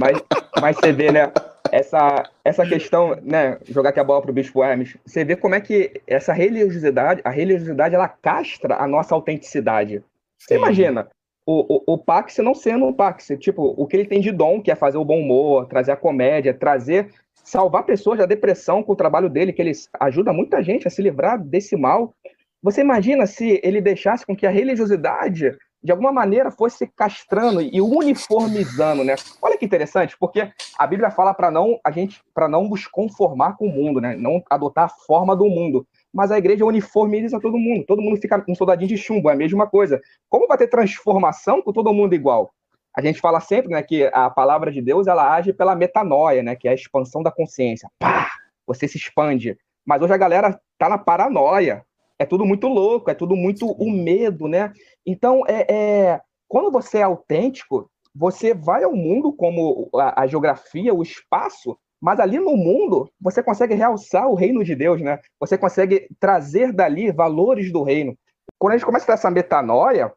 <laughs> mas você vê, né? Essa, essa questão, né, jogar aqui a bola para o Bispo Hermes, você vê como é que essa religiosidade, a religiosidade, ela castra a nossa autenticidade. Você Sim. imagina, o, o, o Pax não sendo um Pax, tipo, o que ele tem de dom, que é fazer o bom humor, trazer a comédia, trazer, salvar pessoas da depressão com o trabalho dele, que ele ajuda muita gente a se livrar desse mal. Você imagina se ele deixasse com que a religiosidade de alguma maneira fosse castrando e uniformizando, né? Olha que interessante, porque a Bíblia fala para não a gente para não nos conformar com o mundo, né? Não adotar a forma do mundo. Mas a igreja uniformiza todo mundo, todo mundo fica um soldadinho de chumbo, é a mesma coisa. Como vai ter transformação com todo mundo igual? A gente fala sempre, né, que a palavra de Deus ela age pela metanoia, né, que é a expansão da consciência. Pá, você se expande. Mas hoje a galera tá na paranoia, é tudo muito louco, é tudo muito o medo, né? Então, é, é, quando você é autêntico, você vai ao mundo como a, a, geografia, o espaço, mas ali no mundo você consegue realçar o reino de Deus, né? Você consegue trazer dali valores do reino. Quando a gente começa a ter essa metanoia,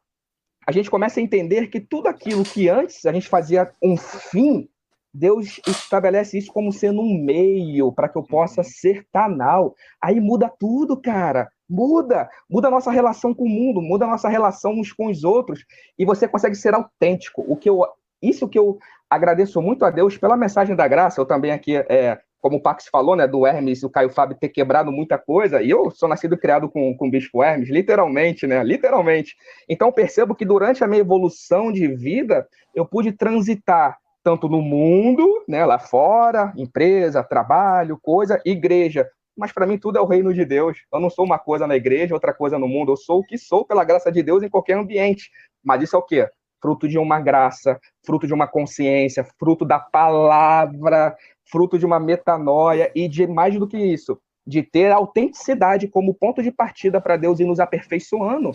a gente começa a entender que tudo aquilo que antes a gente fazia um fim, Deus estabelece isso como sendo um meio para que eu possa ser canal. Aí muda tudo, cara. Muda, muda a nossa relação com o mundo, muda a nossa relação uns com os outros, e você consegue ser autêntico. O que eu, isso que eu agradeço muito a Deus pela mensagem da graça. Eu também aqui, é, como o Pax falou, né, do Hermes o Caio Fábio ter quebrado muita coisa, e eu sou nascido e criado com, com o Bispo Hermes, literalmente, né, literalmente. Então percebo que durante a minha evolução de vida, eu pude transitar tanto no mundo, né, lá fora, empresa, trabalho, coisa, igreja, mas para mim tudo é o reino de Deus. Eu não sou uma coisa na igreja, outra coisa no mundo. Eu sou o que sou pela graça de Deus em qualquer ambiente. Mas isso é o quê? Fruto de uma graça, fruto de uma consciência, fruto da palavra, fruto de uma metanoia e de mais do que isso, de ter autenticidade como ponto de partida para Deus ir nos aperfeiçoando.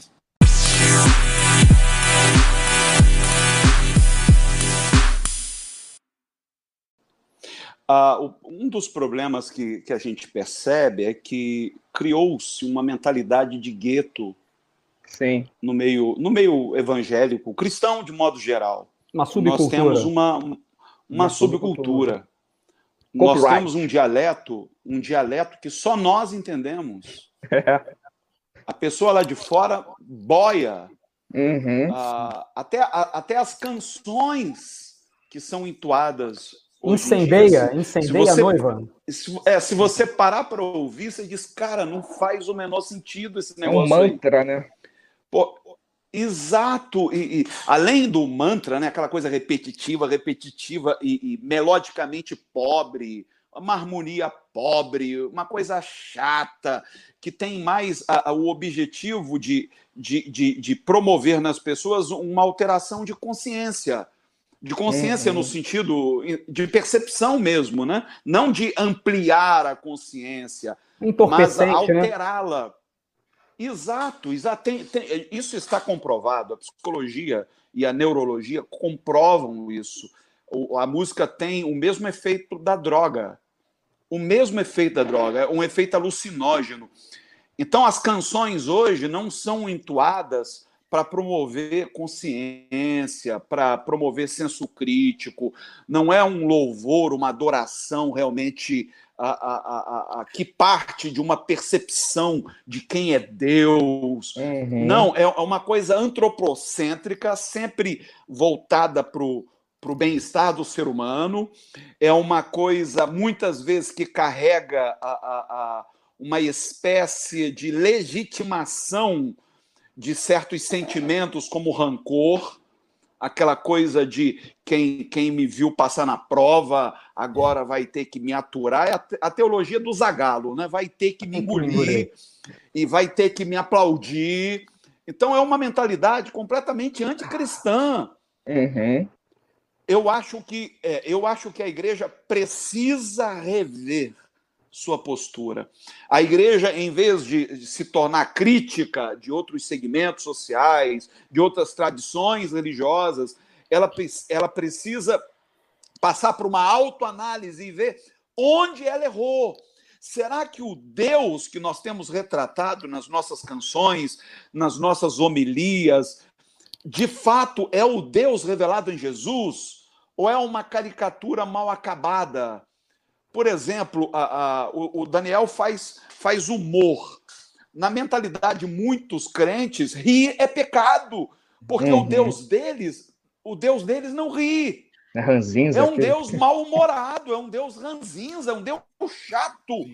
Uh, um dos problemas que, que a gente percebe é que criou-se uma mentalidade de gueto Sim. no meio no meio evangélico, cristão de modo geral. Uma subcultura. Nós temos uma, uma, uma subcultura. Nós temos um dialeto, um dialeto que só nós entendemos. É. A pessoa lá de fora boia. Uhum. Uh, até, a, até as canções que são entoadas Incendeia, incendeia você, a noiva. Se, é, se você parar para ouvir, você diz, cara, não faz o menor sentido esse negócio. É um mantra, aí. né? Pô, exato. E, e, além do mantra, né, aquela coisa repetitiva, repetitiva e, e melodicamente pobre, uma harmonia pobre, uma coisa chata, que tem mais a, a, o objetivo de, de, de, de promover nas pessoas uma alteração de consciência de consciência uhum. no sentido de percepção mesmo, né? Não de ampliar a consciência, mas né? alterá-la. Né? Exato, exato. Tem, tem, isso está comprovado. A psicologia e a neurologia comprovam isso. O, a música tem o mesmo efeito da droga. O mesmo efeito da droga, é um efeito alucinógeno. Então, as canções hoje não são entoadas para promover consciência, para promover senso crítico, não é um louvor, uma adoração realmente a, a, a, que parte de uma percepção de quem é Deus. Uhum. Não, é, é uma coisa antropocêntrica, sempre voltada para o bem-estar do ser humano. É uma coisa, muitas vezes, que carrega a, uma espécie de legitimação de certos sentimentos, como rancor aquela coisa de quem, quem me viu passar na prova agora vai ter que me aturar, é a, teologia do Zagalo, né? vai ter que me engolir e vai ter que me aplaudir. Então é uma mentalidade completamente anticristã. Uhum. Eu acho que é, eu acho que a igreja precisa rever sua postura. A igreja, em vez de se tornar crítica de outros segmentos sociais, de outras tradições religiosas, ela, ela precisa passar por uma autoanálise e ver onde ela errou. Será que o Deus que nós temos retratado nas nossas canções, nas nossas homilias, de fato é o Deus revelado em Jesus? Ou é uma caricatura mal acabada? Por exemplo, a, a, o, o Daniel faz, faz humor. Na mentalidade de muitos crentes, rir é pecado, porque uhum. o Deus deles, o Deus deles não ri. É, ranzinza, é um Deus <laughs> mal-humorado, é um Deus ranzinza, é um Deus chato.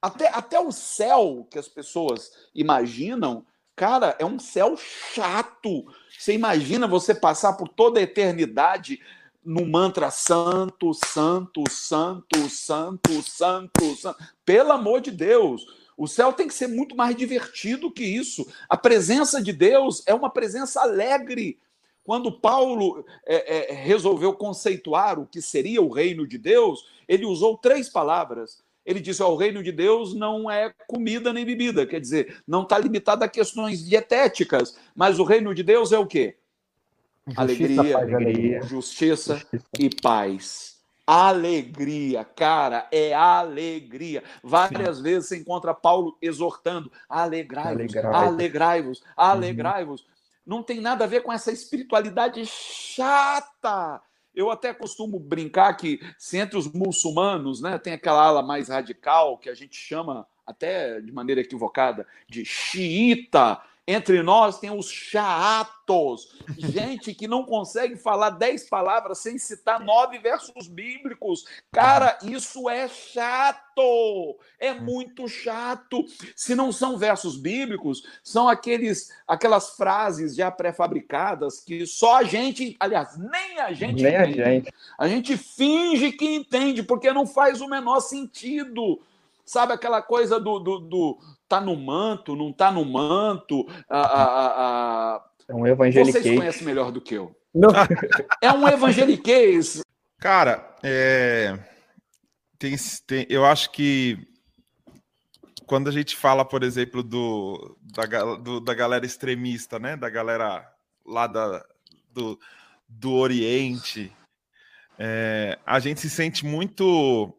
Até, até o céu que as pessoas imaginam, cara, é um céu chato. Você imagina você passar por toda a eternidade no mantra santo, santo, santo, santo, santo, santo. Pelo amor de Deus, o céu tem que ser muito mais divertido que isso. A presença de Deus é uma presença alegre. Quando Paulo é, é, resolveu conceituar o que seria o reino de Deus, ele usou três palavras. Ele disse: oh, o reino de Deus não é comida nem bebida, quer dizer, não está limitado a questões dietéticas, mas o reino de Deus é o quê? Justiça, alegria, paz, alegria. Justiça, justiça e paz. Alegria, cara, é alegria. Várias Sim. vezes você encontra Paulo exortando: alegrai-vos, alegrai-vos, alegrai-vos. Uhum. Não tem nada a ver com essa espiritualidade chata. Eu até costumo brincar que se entre os muçulmanos, né, tem aquela ala mais radical que a gente chama até de maneira equivocada de xiita, entre nós tem os chatos, gente que não consegue falar dez palavras sem citar nove versos bíblicos. Cara, isso é chato, é muito chato. Se não são versos bíblicos, são aqueles, aquelas frases já pré-fabricadas que só a gente, aliás, nem a gente nem entende. A gente. a gente finge que entende, porque não faz o menor sentido. Sabe aquela coisa do, do, do tá no manto, não tá no manto? A, a, a... É um evangeliquez. Vocês conhecem melhor do que eu. Não. É um evangeliquez. Cara, é... tem, tem, eu acho que quando a gente fala, por exemplo, do, da, do, da galera extremista, né? Da galera lá da, do, do Oriente, é, a gente se sente muito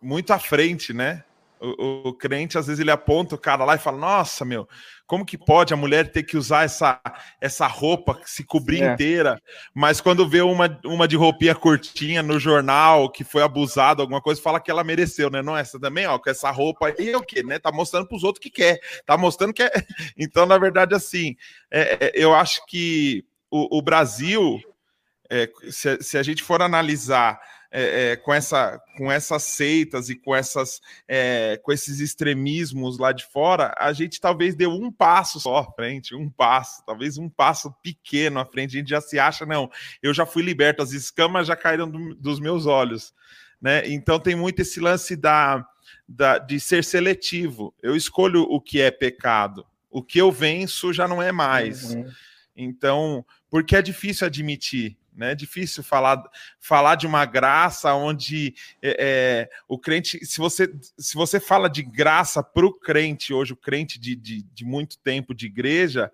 muito à frente, né? O, o, crente, às vezes, ele aponta o cara lá e fala: Nossa, meu, como que pode a mulher ter que usar essa, essa roupa, se cobrir é. inteira? Mas quando vê uma, uma de roupinha curtinha no jornal que foi abusada, alguma coisa, fala que ela mereceu, né? Não, essa também, ó, com essa roupa aí é o quê, né? Tá mostrando para os outros que quer, tá mostrando que é. <laughs> Então, na verdade, assim, é, é, eu acho que o, o Brasil, é, se, se a gente for analisar é, é, com, essa, com essas seitas e com, essas, é, com esses extremismos lá de fora, a gente talvez deu um passo só à frente, um passo, talvez um passo pequeno à frente. A gente já se acha, não, eu já fui liberto, as escamas já caíram do, dos meus olhos. Né? Então tem muito esse lance da, da, de ser seletivo. Eu escolho o que é pecado, o que eu venço já não é mais. Uhum. Então, porque é difícil admitir né? É difícil falar, falar de uma graça onde é, é, o crente, se você, se você fala de graça para o crente, hoje o crente de, de, de, muito tempo de igreja,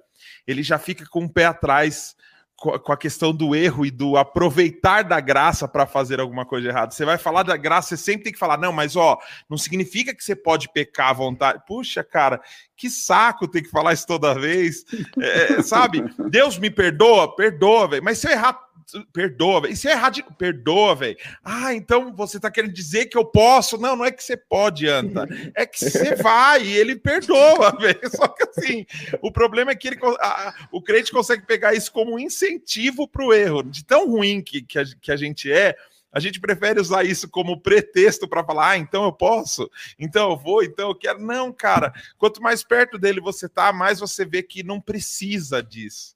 ele já fica com o pé atrás com a questão do erro e do aproveitar da graça para fazer alguma coisa errada. Você vai falar da graça, você sempre tem que falar, não, mas ó, não significa que você pode pecar à vontade. Puxa, cara, que saco ter que falar isso toda vez. É, sabe? Deus me perdoa, perdoa, velho. Mas se eu errar perdoa. E se é errado, perdoa, velho. Ah, então você tá querendo dizer que eu posso? Não, não é que você pode, Anta. É que você <laughs> vai e ele perdoa, velho. Só que assim, o problema é que ele, a, o crente consegue pegar isso como um incentivo para o erro. De tão ruim que, que, a, que a gente é, a gente prefere usar isso como pretexto para falar, ah, então eu posso, então eu vou, então eu quero. Não, cara, quanto mais perto dele você tá, mais você vê que não precisa disso.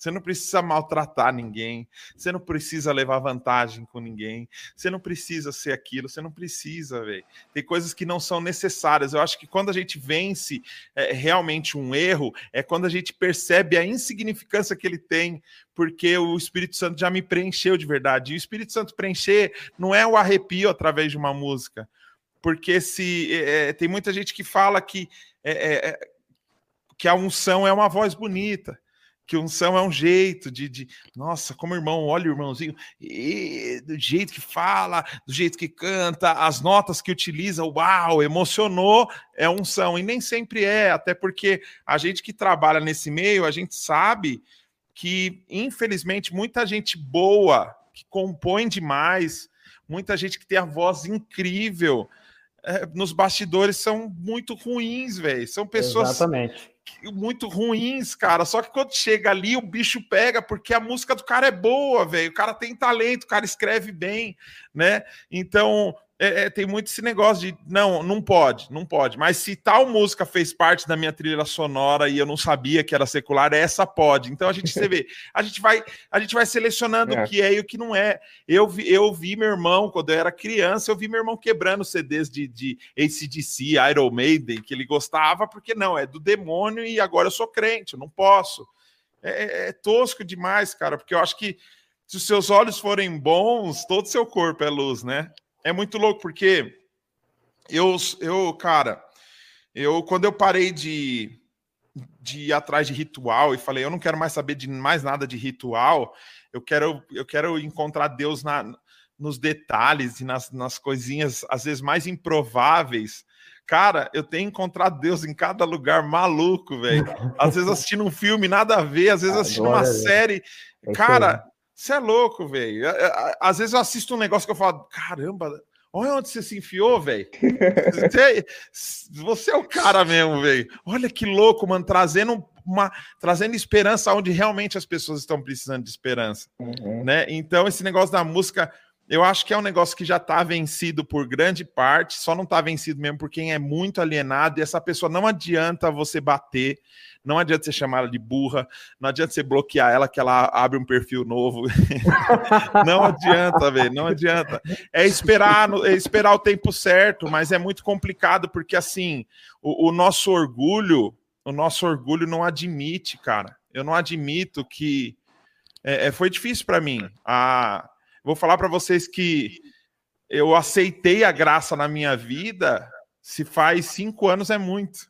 Você não precisa maltratar ninguém, você não precisa levar vantagem com ninguém, você não precisa ser aquilo, você não precisa, velho. Tem coisas que não são necessárias. Eu acho que quando a gente vence é, realmente um erro, é quando a gente percebe a insignificância que ele tem, porque o Espírito Santo já me preencheu de verdade. E o Espírito Santo preencher não é o arrepio através de uma música, porque se é, é tem muita gente que fala que, é, é, é, que a unção é uma voz bonita que unção é um jeito de, de nossa, como irmão, olha o irmãozinho, e, do jeito que fala, do jeito que canta, as notas que utiliza, uau, emocionou, é unção. E nem sempre é, até porque a gente que trabalha nesse meio, a gente sabe que, infelizmente, muita gente boa, que compõe demais, muita gente que tem a voz incrível, é, nos bastidores são muito ruins, velho. São pessoas Exatamente muito ruins, cara. Só que quando chega ali, o bicho pega, porque a música do cara é boa, velho. O cara tem talento, o cara escreve bem, né? Então, é, é, tem muito esse negócio de não, não pode, não pode. Mas se tal música fez parte da minha trilha sonora e eu não sabia que era secular, essa pode. Então a gente você vê, <laughs> a gente vai, a gente vai selecionando é. o que é e o que não é. Eu vi, eu vi meu irmão quando eu era criança, eu vi meu irmão quebrando CDs de, de ACDC, Iron Maiden, que ele gostava, porque não, é do demônio e agora eu sou crente, eu não posso. É, é, é tosco demais, cara, porque eu acho que se os seus olhos forem bons, todo o seu corpo é luz, né? É muito louco, porque eu, eu cara, eu quando eu parei de, de ir atrás de ritual e falei, eu não quero mais saber de mais nada de ritual, eu quero, eu quero encontrar Deus na, nos detalhes e nas, nas coisinhas, às vezes, mais improváveis. Cara, eu tenho encontrado Deus em cada lugar maluco, velho. Às vezes assistindo um filme, nada a ver, às vezes assistindo uma série. É cara, você é louco, velho. É, é, às vezes eu assisto um negócio que eu falo, caramba, olha onde você se enfiou, velho. <laughs> Você, você, é o cara mesmo, velho. Olha que louco, mano, trazendo uma, trazendo esperança onde realmente as pessoas estão precisando de esperança, uhum. né? Então esse negócio da música, eu acho que é um negócio que já está vencido por grande parte, só não está vencido mesmo por quem é muito alienado e essa pessoa não adianta você bater não adianta você chamar ela de burra, não adianta você bloquear ela que ela abre um perfil novo. <laughs> não adianta, velho, não adianta. É esperar, é esperar o tempo certo, mas é muito complicado porque assim, o, o nosso orgulho, o nosso orgulho não admite, cara. Eu não admito que é, é foi difícil para mim. Ah, vou falar para vocês que eu aceitei a graça na minha vida. Se faz cinco anos é muito.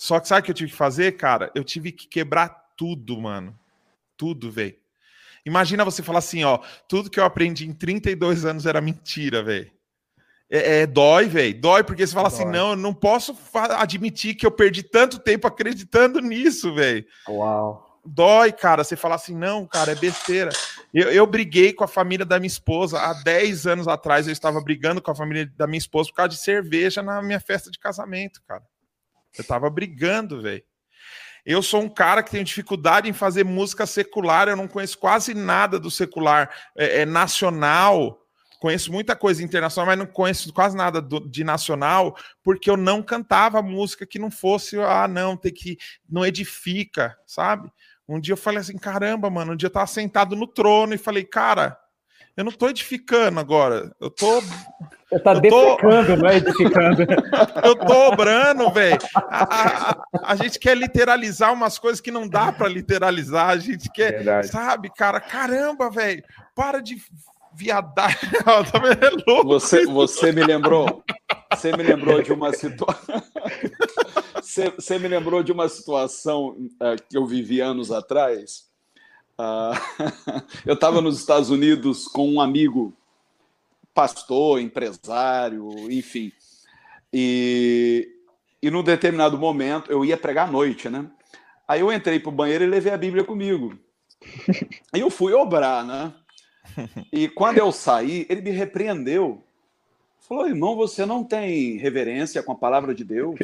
Só que sabe o que eu tive que fazer, cara? Eu tive que quebrar tudo, mano. Tudo, velho. Imagina você falar assim, ó, tudo que eu aprendi em 32 anos era mentira, velho. É, é, dói, velho. Dói porque você fala assim, dói. assim, não, eu não posso admitir que eu perdi tanto tempo acreditando nisso, velho. Uau. Dói, cara. Você fala assim, não, cara, é besteira. Eu, eu briguei com a família da minha esposa. Há 10 anos atrás eu estava brigando com a família da minha esposa por causa de cerveja na minha festa de casamento, cara. Eu tava brigando, velho. Eu sou um cara que tem dificuldade em fazer música secular, eu não conheço quase nada do secular é, é nacional. Conheço muita coisa internacional, mas não conheço quase nada do, de nacional, porque eu não cantava música que não fosse, ah, não, tem que. não edifica, sabe? Um dia eu falei assim: caramba, mano, um dia eu tava sentado no trono e falei, cara, eu não tô edificando agora, eu tô você tá eu defecando, tô... não é edificando. <laughs> eu tô obrando, velho. A, a, a, gente quer literalizar umas coisas que não dá para literalizar. A gente quer, Verdade. sabe, cara? Caramba, velho. Para de viadar. é você, você me lembrou. Você me lembrou de uma situação. <laughs> você, você me lembrou de uma situação uh, que eu vivi anos atrás. Uh, <laughs> eu estava nos Estados Unidos com um amigo, pastor, empresário, enfim. E, e num determinado momento, eu ia pregar à noite, né? Aí eu entrei para o banheiro e levei a Bíblia comigo. Aí <laughs> eu fui obrar, né? E quando eu saí, ele me repreendeu. Falou, irmão, você não tem reverência com a palavra de Deus?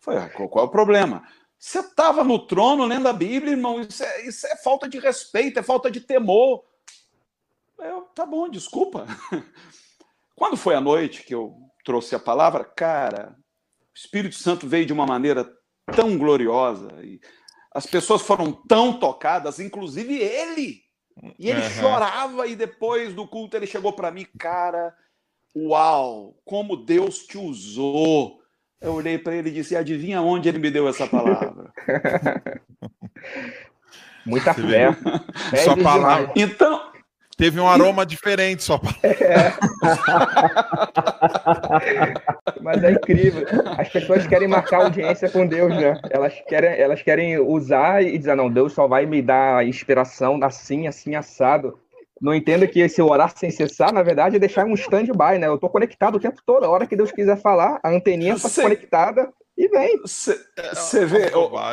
Foi, ah, qual é o problema? Você estava no trono lendo a Bíblia, irmão. Isso é, isso é falta de respeito, é falta de temor. Eu, tá bom, desculpa. <laughs> Quando foi a noite que eu trouxe a palavra, cara, o Espírito Santo veio de uma maneira tão gloriosa e as pessoas foram tão tocadas, inclusive ele. E ele uhum. chorava e depois do culto ele chegou para mim, cara, uau, como Deus te usou. Eu olhei para ele e disse: Adivinha onde ele me deu essa palavra? <laughs> Muita fé. Sua palavra. Então. Teve um aroma diferente, só é. <laughs> Mas é incrível. As pessoas querem marcar audiência com Deus, né? Elas querem, elas querem usar e dizer: não, Deus só vai me dar inspiração assim, assim, assado não entenda que esse orar sem cessar, na verdade, é deixar um stand-by, né? Eu tô conectado o tempo todo, a hora que Deus quiser falar, a anteninha está Cê... conectada e vem. Você é, vê,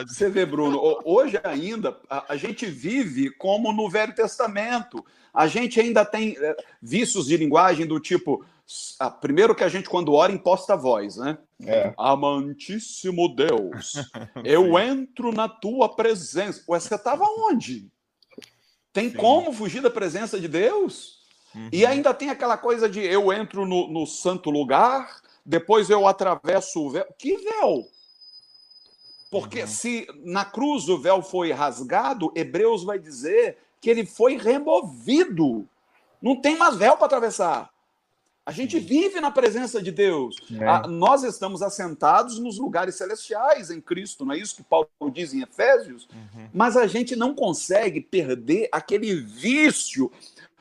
você vê, Bruno, hoje ainda a, a, gente vive como no Velho Testamento. A gente ainda tem é, vícios de linguagem do tipo. A, primeiro que a gente, quando ora, imposta a voz, né? É. Amantíssimo Deus, <laughs> eu entro na tua presença. Ué, você estava onde? Tem Sim. como fugir da presença de Deus? Uhum. E ainda tem aquela coisa de eu entro no, no santo lugar, depois eu atravesso o véu. Que véu? Porque uhum. se na cruz o véu foi rasgado, Hebreus vai dizer que ele foi removido. Não tem mais véu para atravessar. A gente vive na presença de Deus. É. A, nós estamos assentados nos lugares celestiais em Cristo, não é isso que Paulo diz em Efésios? Uhum. Mas a gente não consegue perder aquele vício.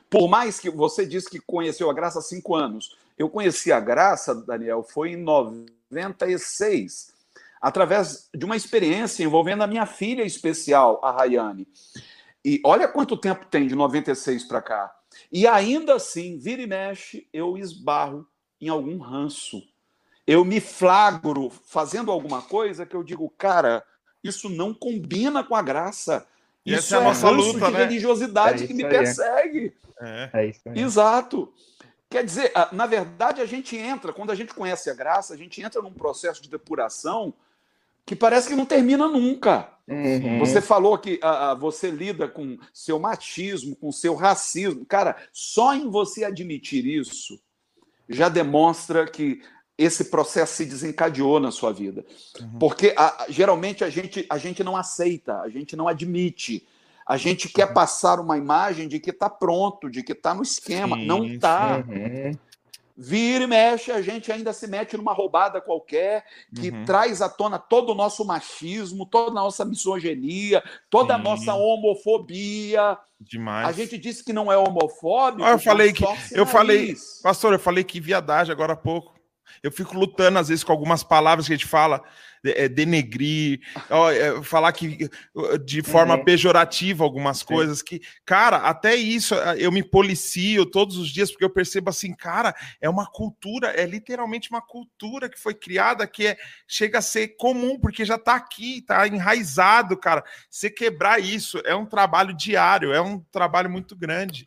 Por mais que você disse que conheceu a graça há cinco anos. Eu conheci a graça, Daniel, foi em 96, através de uma experiência envolvendo a minha filha especial, a Rayane. E olha quanto tempo tem de 96 para cá. E ainda assim, vira e mexe, eu esbarro em algum ranço. Eu me flagro fazendo alguma coisa que eu digo, cara, isso não combina com a graça. E isso é, a nossa luta, de né? religiosidade é que me aí. persegue. É. é isso aí. Exato. Quer dizer, na verdade, a gente entra, quando a gente conhece a graça, a gente entra num processo de depuração que parece que não termina nunca. Uhum. Você falou que uh, você lida com seu machismo, com seu racismo. Cara, só em você admitir isso já demonstra que esse processo se desencadeou na sua vida. Uhum. Porque uh, geralmente a gente, a gente não aceita, a gente não admite. A gente quer uhum. passar uma imagem de que está pronto, de que está no esquema. Sim, não está. Uhum. Vira e mexe, a gente ainda se mete numa roubada qualquer que uhum. traz à tona todo o nosso machismo, toda a nossa misoginia, toda Sim. a nossa homofobia. Demais. A gente disse que não é homofóbico. Ah, eu falei que eu falei, pastor, eu falei que viadagem agora há pouco. Eu fico lutando às vezes com algumas palavras que a gente fala é, denegrir, é, falar que de forma uhum. pejorativa algumas coisas que, cara, até isso eu me policio todos os dias porque eu percebo assim, cara, é uma cultura, é literalmente uma cultura que foi criada que é, chega a ser comum porque já tá aqui, tá enraizado, cara. Você quebrar isso é um trabalho diário, é um trabalho muito grande.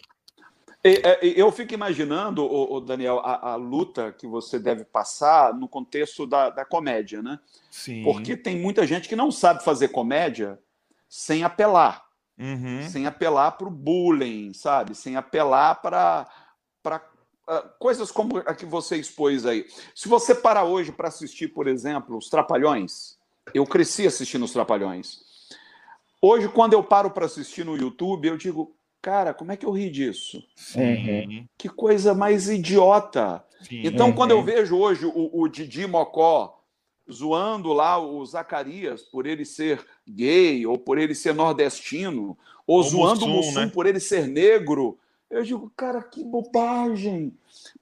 É, eu fico imaginando, Daniel, a, a, luta que você deve passar no contexto da, da comédia, né? Sim. Porque tem muita gente que não sabe fazer comédia sem apelar. Uhum. Sem apelar para o bullying, sabe? Sem apelar para uh, coisas como a que você expôs aí. Se você parar hoje para assistir, por exemplo, os Trapalhões, eu cresci assistindo os Trapalhões. Hoje, quando eu paro para assistir no YouTube, eu digo, cara, como é que eu ri disso? Sim. Que coisa mais idiota. Sim. Então, quando eu vejo hoje o, o Didi Mocó zoando lá o Zacarias por ele ser gay, ou por ele ser nordestino, ou, zoando Mussum, o Mussum né? por ele ser negro. Eu digo, cara, que bobagem.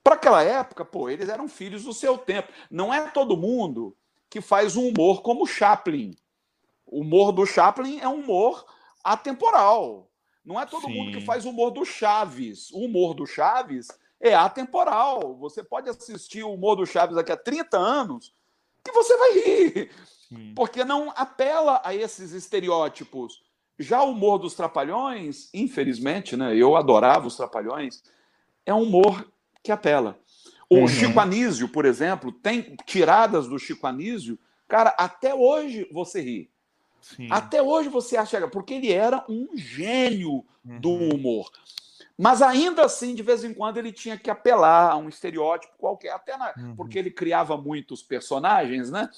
Para aquela época, pô, eles eram filhos do seu tempo. Não é todo mundo que faz um humor como o Chaplin. O humor do Chaplin é um humor atemporal. Não é todo Sim. mundo que faz humor do Chaves. O humor do Chaves é atemporal. Você pode assistir o humor do Chaves daqui a 30 anos que você vai rir. Sim. Porque não apela a esses estereótipos. Já o humor dos Trapalhões, infelizmente, né? Eu adorava os Trapalhões, é um humor que apela. O uhum. Chico Anísio, por exemplo, tem tiradas do Chico Anísio, cara, até hoje você ri. Sim. Até hoje você acha, porque ele era um gênio uhum. do humor. Mas ainda assim, de vez em quando, ele tinha que apelar a um estereótipo qualquer, até na, uhum. porque ele criava muitos personagens, né?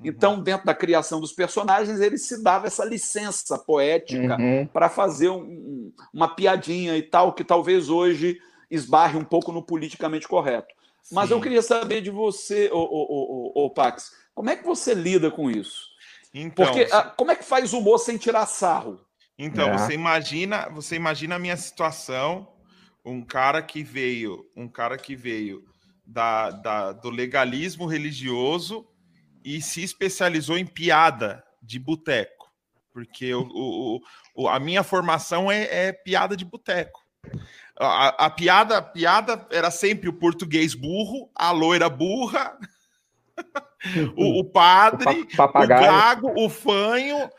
Uhum. Então, dentro da criação dos personagens, ele se dava essa licença poética uhum. para fazer um, uma piadinha e tal, que talvez hoje esbarre um pouco no politicamente correto. Mas Sim. eu queria saber de você, o, o, o, o, Pax, como é que você lida com isso? Então, Porque a, ah, como é que faz humor sem tirar sarro? Então, é. você imagina, você imagina a minha situação, um cara que veio, um cara que veio da, da, do legalismo religioso e se especializou em piada de boteco, porque o, o, o, a minha formação é, é piada de boteco. A, a, piada, a piada era sempre o português burro, a loira burra, <laughs> o, o, padre, o, o gago, o fanho,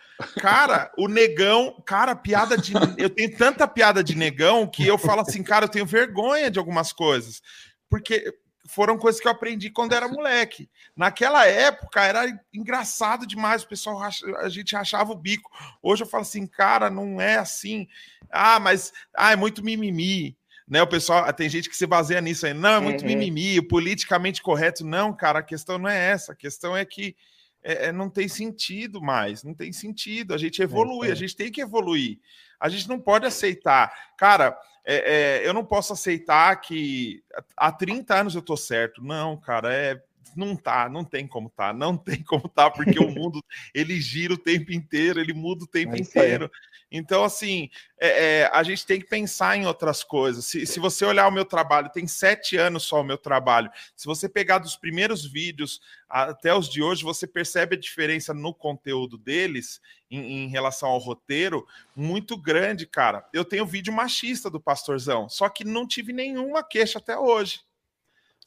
Cara, o negão, cara, piada de. Eu tenho tanta piada de negão que eu falo assim, cara, eu tenho vergonha de algumas coisas. Porque foram coisas que eu aprendi quando era moleque. Naquela época era engraçado demais, o pessoal a gente achava o bico. Hoje eu falo assim, cara, não é assim. Ah, mas ah, é muito mimimi. Né, o pessoal tem gente que se baseia nisso aí. Não, é muito uhum. mimimi, politicamente correto. Não, cara, a questão não é essa. A questão é que é, é, não tem sentido mais, não tem sentido. A gente evolui, é, é. a gente tem que evoluir. A gente não pode aceitar. Cara, é, é eu não posso aceitar que há 30 anos eu tô certo. Não, cara, é. Não tá, não tem como tá, não <laughs> tem como tá, porque o mundo ele gira o tempo inteiro, ele muda o tempo inteiro. Então, assim, é, é, a gente tem que pensar em outras coisas. Se, se você olhar o meu trabalho, tem sete anos só o meu trabalho. Se você pegar dos primeiros vídeos até os de hoje, você percebe a diferença no conteúdo deles em, em relação ao roteiro muito grande, cara. Eu tenho vídeo machista do Pastorzão, só que não tive nenhuma queixa até hoje.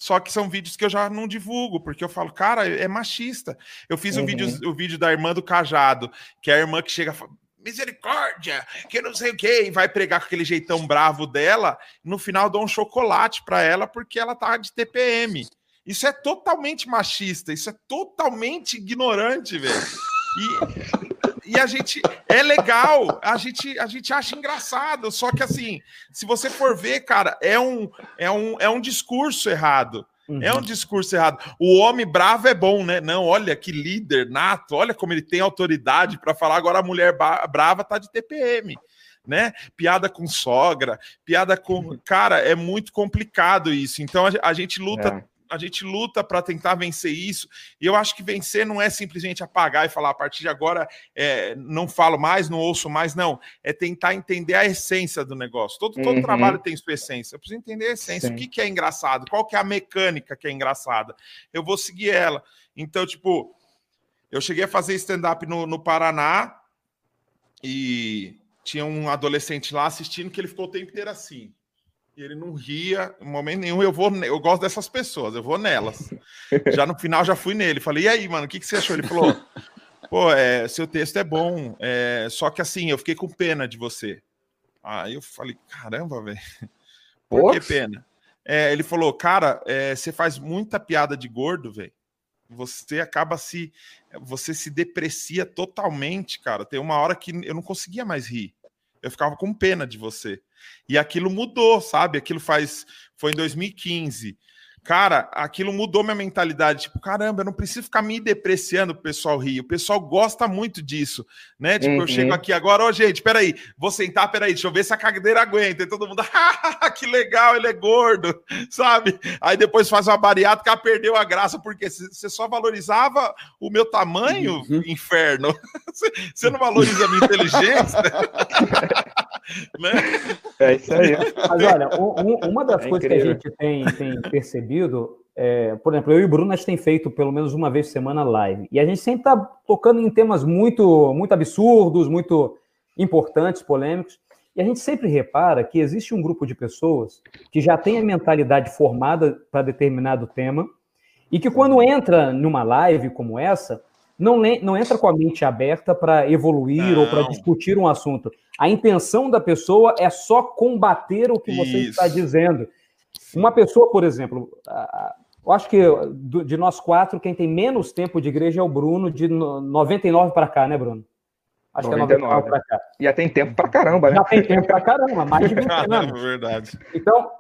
Só que são vídeos que eu já não divulgo, porque eu falo, cara, é machista. Eu fiz uhum. o, vídeo, o vídeo da irmã do Cajado, que é a irmã que chega misericórdia, que não sei o que, e vai pregar com aquele jeitão bravo dela, no final dou um chocolate para ela porque ela tá de TPM. Isso é totalmente machista, isso é totalmente ignorante, velho. E, e a gente é legal, a gente a gente acha engraçado, só que assim, se você for ver, cara, é um é um é um discurso errado. Uhum. É um discurso errado. O homem bravo é bom, né? Não, olha que líder nato, olha como ele tem autoridade para falar. Agora a mulher brava tá de TPM, né? Piada com sogra, piada com. Uhum. Cara, é muito complicado isso. Então a, a gente luta é a gente luta para tentar vencer isso. E eu acho que vencer não é simplesmente apagar e falar a partir de agora é, não falo mais, não ouço mais, não. É tentar entender a essência do negócio. Todo, todo uhum. trabalho tem sua essência. Eu preciso entender a essência. Sim. O que, que é engraçado? Qual que é a mecânica que é engraçada? Eu vou seguir ela. Então, tipo, eu cheguei a fazer stand-up no, no Paraná e tinha um adolescente lá assistindo que ele ficou o tempo inteiro assim. E ele não ria em momento nenhum. Eu vou, eu gosto dessas pessoas, eu vou nelas. <laughs> Já no final já fui nele. Falei, e aí, mano, o que, que você achou? Ele falou: pô, é, seu texto é bom, é, só que assim, eu fiquei com pena de você. Aí eu falei, caramba, velho. Por que pena? É, ele falou, cara, é, você faz muita piada de gordo, velho. Você acaba se. Você se deprecia totalmente, cara. Tem uma hora que eu não conseguia mais rir. Eu ficava com pena de você. E aquilo mudou, sabe? Aquilo faz. Foi em 2015. Cara, aquilo mudou minha mentalidade. Tipo, caramba, eu não preciso ficar me depreciando pro pessoal rir. O pessoal gosta muito disso, né? Tipo, uhum. eu chego aqui agora, ô oh, gente, peraí, vou sentar, peraí, deixa eu ver se a cadeira aguenta. E todo mundo, <laughs> ah, que legal, ele é gordo, <laughs> sabe? Aí depois faz uma bariátrica, perdeu a graça, porque você só valorizava o meu tamanho, uhum. inferno. <laughs> Você não valoriza a minha inteligência. né? É isso aí. Mas olha, um, uma das é coisas incrível. que a gente tem, tem percebido, é, por exemplo, eu e o Bruno a gente tem feito pelo menos uma vez por semana live. E a gente sempre está tocando em temas muito, muito absurdos, muito importantes, polêmicos. E a gente sempre repara que existe um grupo de pessoas que já tem a mentalidade formada para determinado tema e que quando entra numa live como essa, não, não entra com a mente aberta para evoluir não. ou para discutir um assunto. A intenção da pessoa é só combater o que Isso. você está dizendo. Uma pessoa, por exemplo, eu acho que de nós quatro, quem tem menos tempo de igreja é o Bruno, de 99 para cá, né, Bruno? Acho 99. que é 99 para cá. Já tem tempo para caramba, né? Já tem tempo para caramba, mais de 20 anos. <laughs> verdade. Então,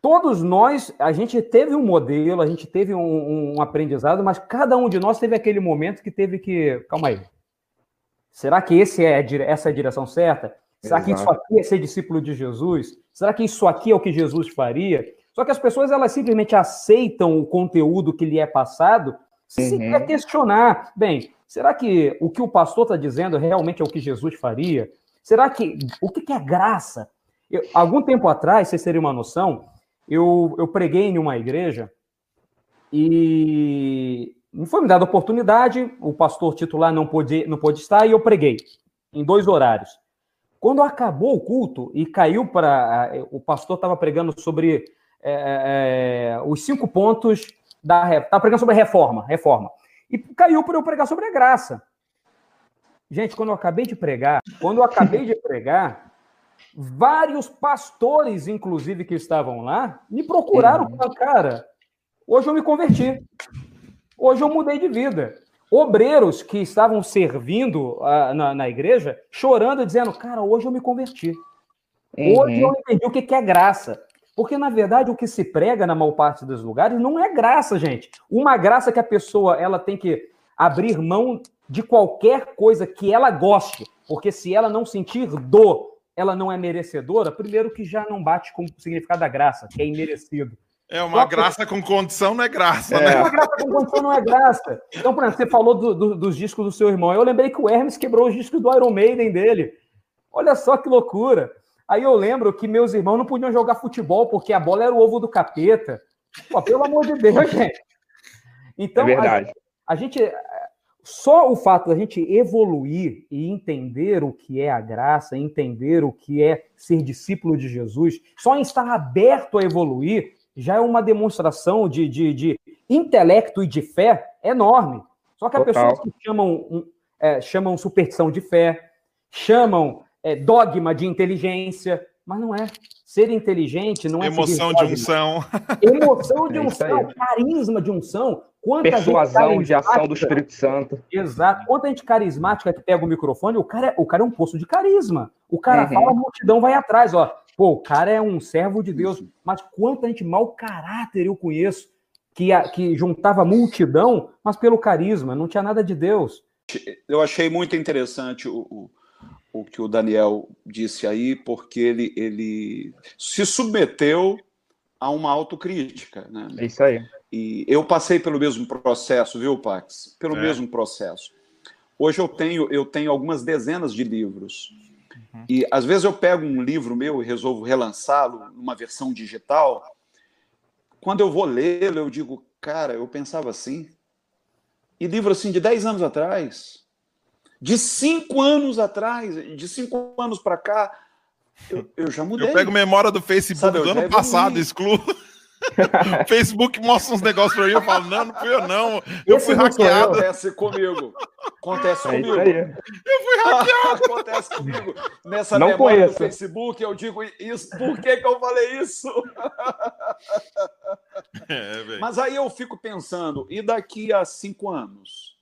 todos nós, a gente teve um modelo, a gente teve um, um, aprendizado, mas cada um de nós teve aquele momento que teve que. Calma aí. Será que esse é, essa é a direção certa? Será Exato. que isso aqui é ser discípulo de Jesus? Será que isso aqui é o que Jesus faria? Só que as pessoas elas simplesmente aceitam o conteúdo que lhe é passado se uhum. quer questionar. Bem, será que o que o pastor está dizendo realmente é o que Jesus faria? Será que o que é graça? Eu, algum tempo atrás, vocês terem uma noção, eu, eu preguei em uma igreja e não foi me dada oportunidade, o pastor titular não pôde, não pôde estar e eu preguei em dois horários. Quando acabou o culto e caiu para. O pastor estava pregando sobre é, é, os cinco pontos da. Estava pregando sobre reforma, reforma. E caiu para eu pregar sobre a graça. Gente, quando eu acabei de pregar, quando eu acabei de pregar, vários pastores, inclusive, que estavam lá, me procuraram e falaram, cara, hoje eu me converti. Hoje eu mudei de vida. Obreiros que estavam servindo uh, na, na, igreja, chorando, dizendo, cara, hoje eu me converti. Hoje uhum. eu entendi o que, que é graça. Porque, na verdade, o que se prega na maior parte dos lugares não é graça, gente. Uma graça que a pessoa ela tem que abrir mão de qualquer coisa que ela goste. Porque se ela não sentir dor, ela não é merecedora, primeiro que já não bate com o significado da graça, que é imerecido. É, uma que... graça com condição não é graça, é. né? Uma graça com condição não é graça. Então, por exemplo, você falou do, do, dos discos do seu irmão. Eu lembrei que o Hermes quebrou os discos do Iron Maiden dele. Olha só que loucura. Aí eu lembro que meus irmãos não podiam jogar futebol porque a bola era o ovo do capeta. Pô, pelo amor de Deus, <laughs> gente. Então, é verdade. A, a gente. Só o fato da gente evoluir e entender o que é a graça, entender o que é ser discípulo de Jesus, só em estar aberto a evoluir, já é uma demonstração de, de, de intelecto e de fé enorme. Só que as pessoas que chamam, é, chamam superstição de fé, chamam é, dogma de inteligência, mas não é. Ser inteligente não é. Emoção de unção. Emoção de <laughs> é unção, carisma de unção. Quanta Persuasão de ação do Espírito Santo. Exato. Quanta gente carismática que pega o microfone, o cara, é, o cara é um poço de carisma. O cara uhum. fala, a multidão vai atrás, ó. Pô, o cara é um servo de Deus. Mas quanta gente mau caráter eu conheço que, que juntava multidão, mas pelo carisma, não tinha nada de Deus. Eu achei muito interessante o, o que o Daniel disse aí, porque ele, ele se submeteu a uma autocrítica. Né? É isso aí. E eu passei pelo mesmo processo, viu, Pax? Pelo é. mesmo processo. Hoje eu tenho, eu tenho algumas dezenas de livros. Uhum. E às vezes eu pego um livro meu e resolvo relançá-lo numa versão digital. Quando eu vou lê-lo, eu digo, cara, eu pensava assim. E livro assim de 10 anos atrás, de cinco anos atrás, de cinco anos para cá, eu, eu, já mudei. Eu pego memória do Facebook Sabe, do ano passado, excluo. O <laughs> Facebook mostra uns negócios pra mim, eu falo, não, não fui eu não. Eu Esse fui hackeado. Acontece comigo. Acontece é comigo. Eu fui <laughs> hackeado. Acontece comigo. Nessa não memória conheço. do Facebook, eu digo isso. Por que, que eu falei isso? <laughs> É, Mas aí eu fico pensando, e daqui a cinco anos?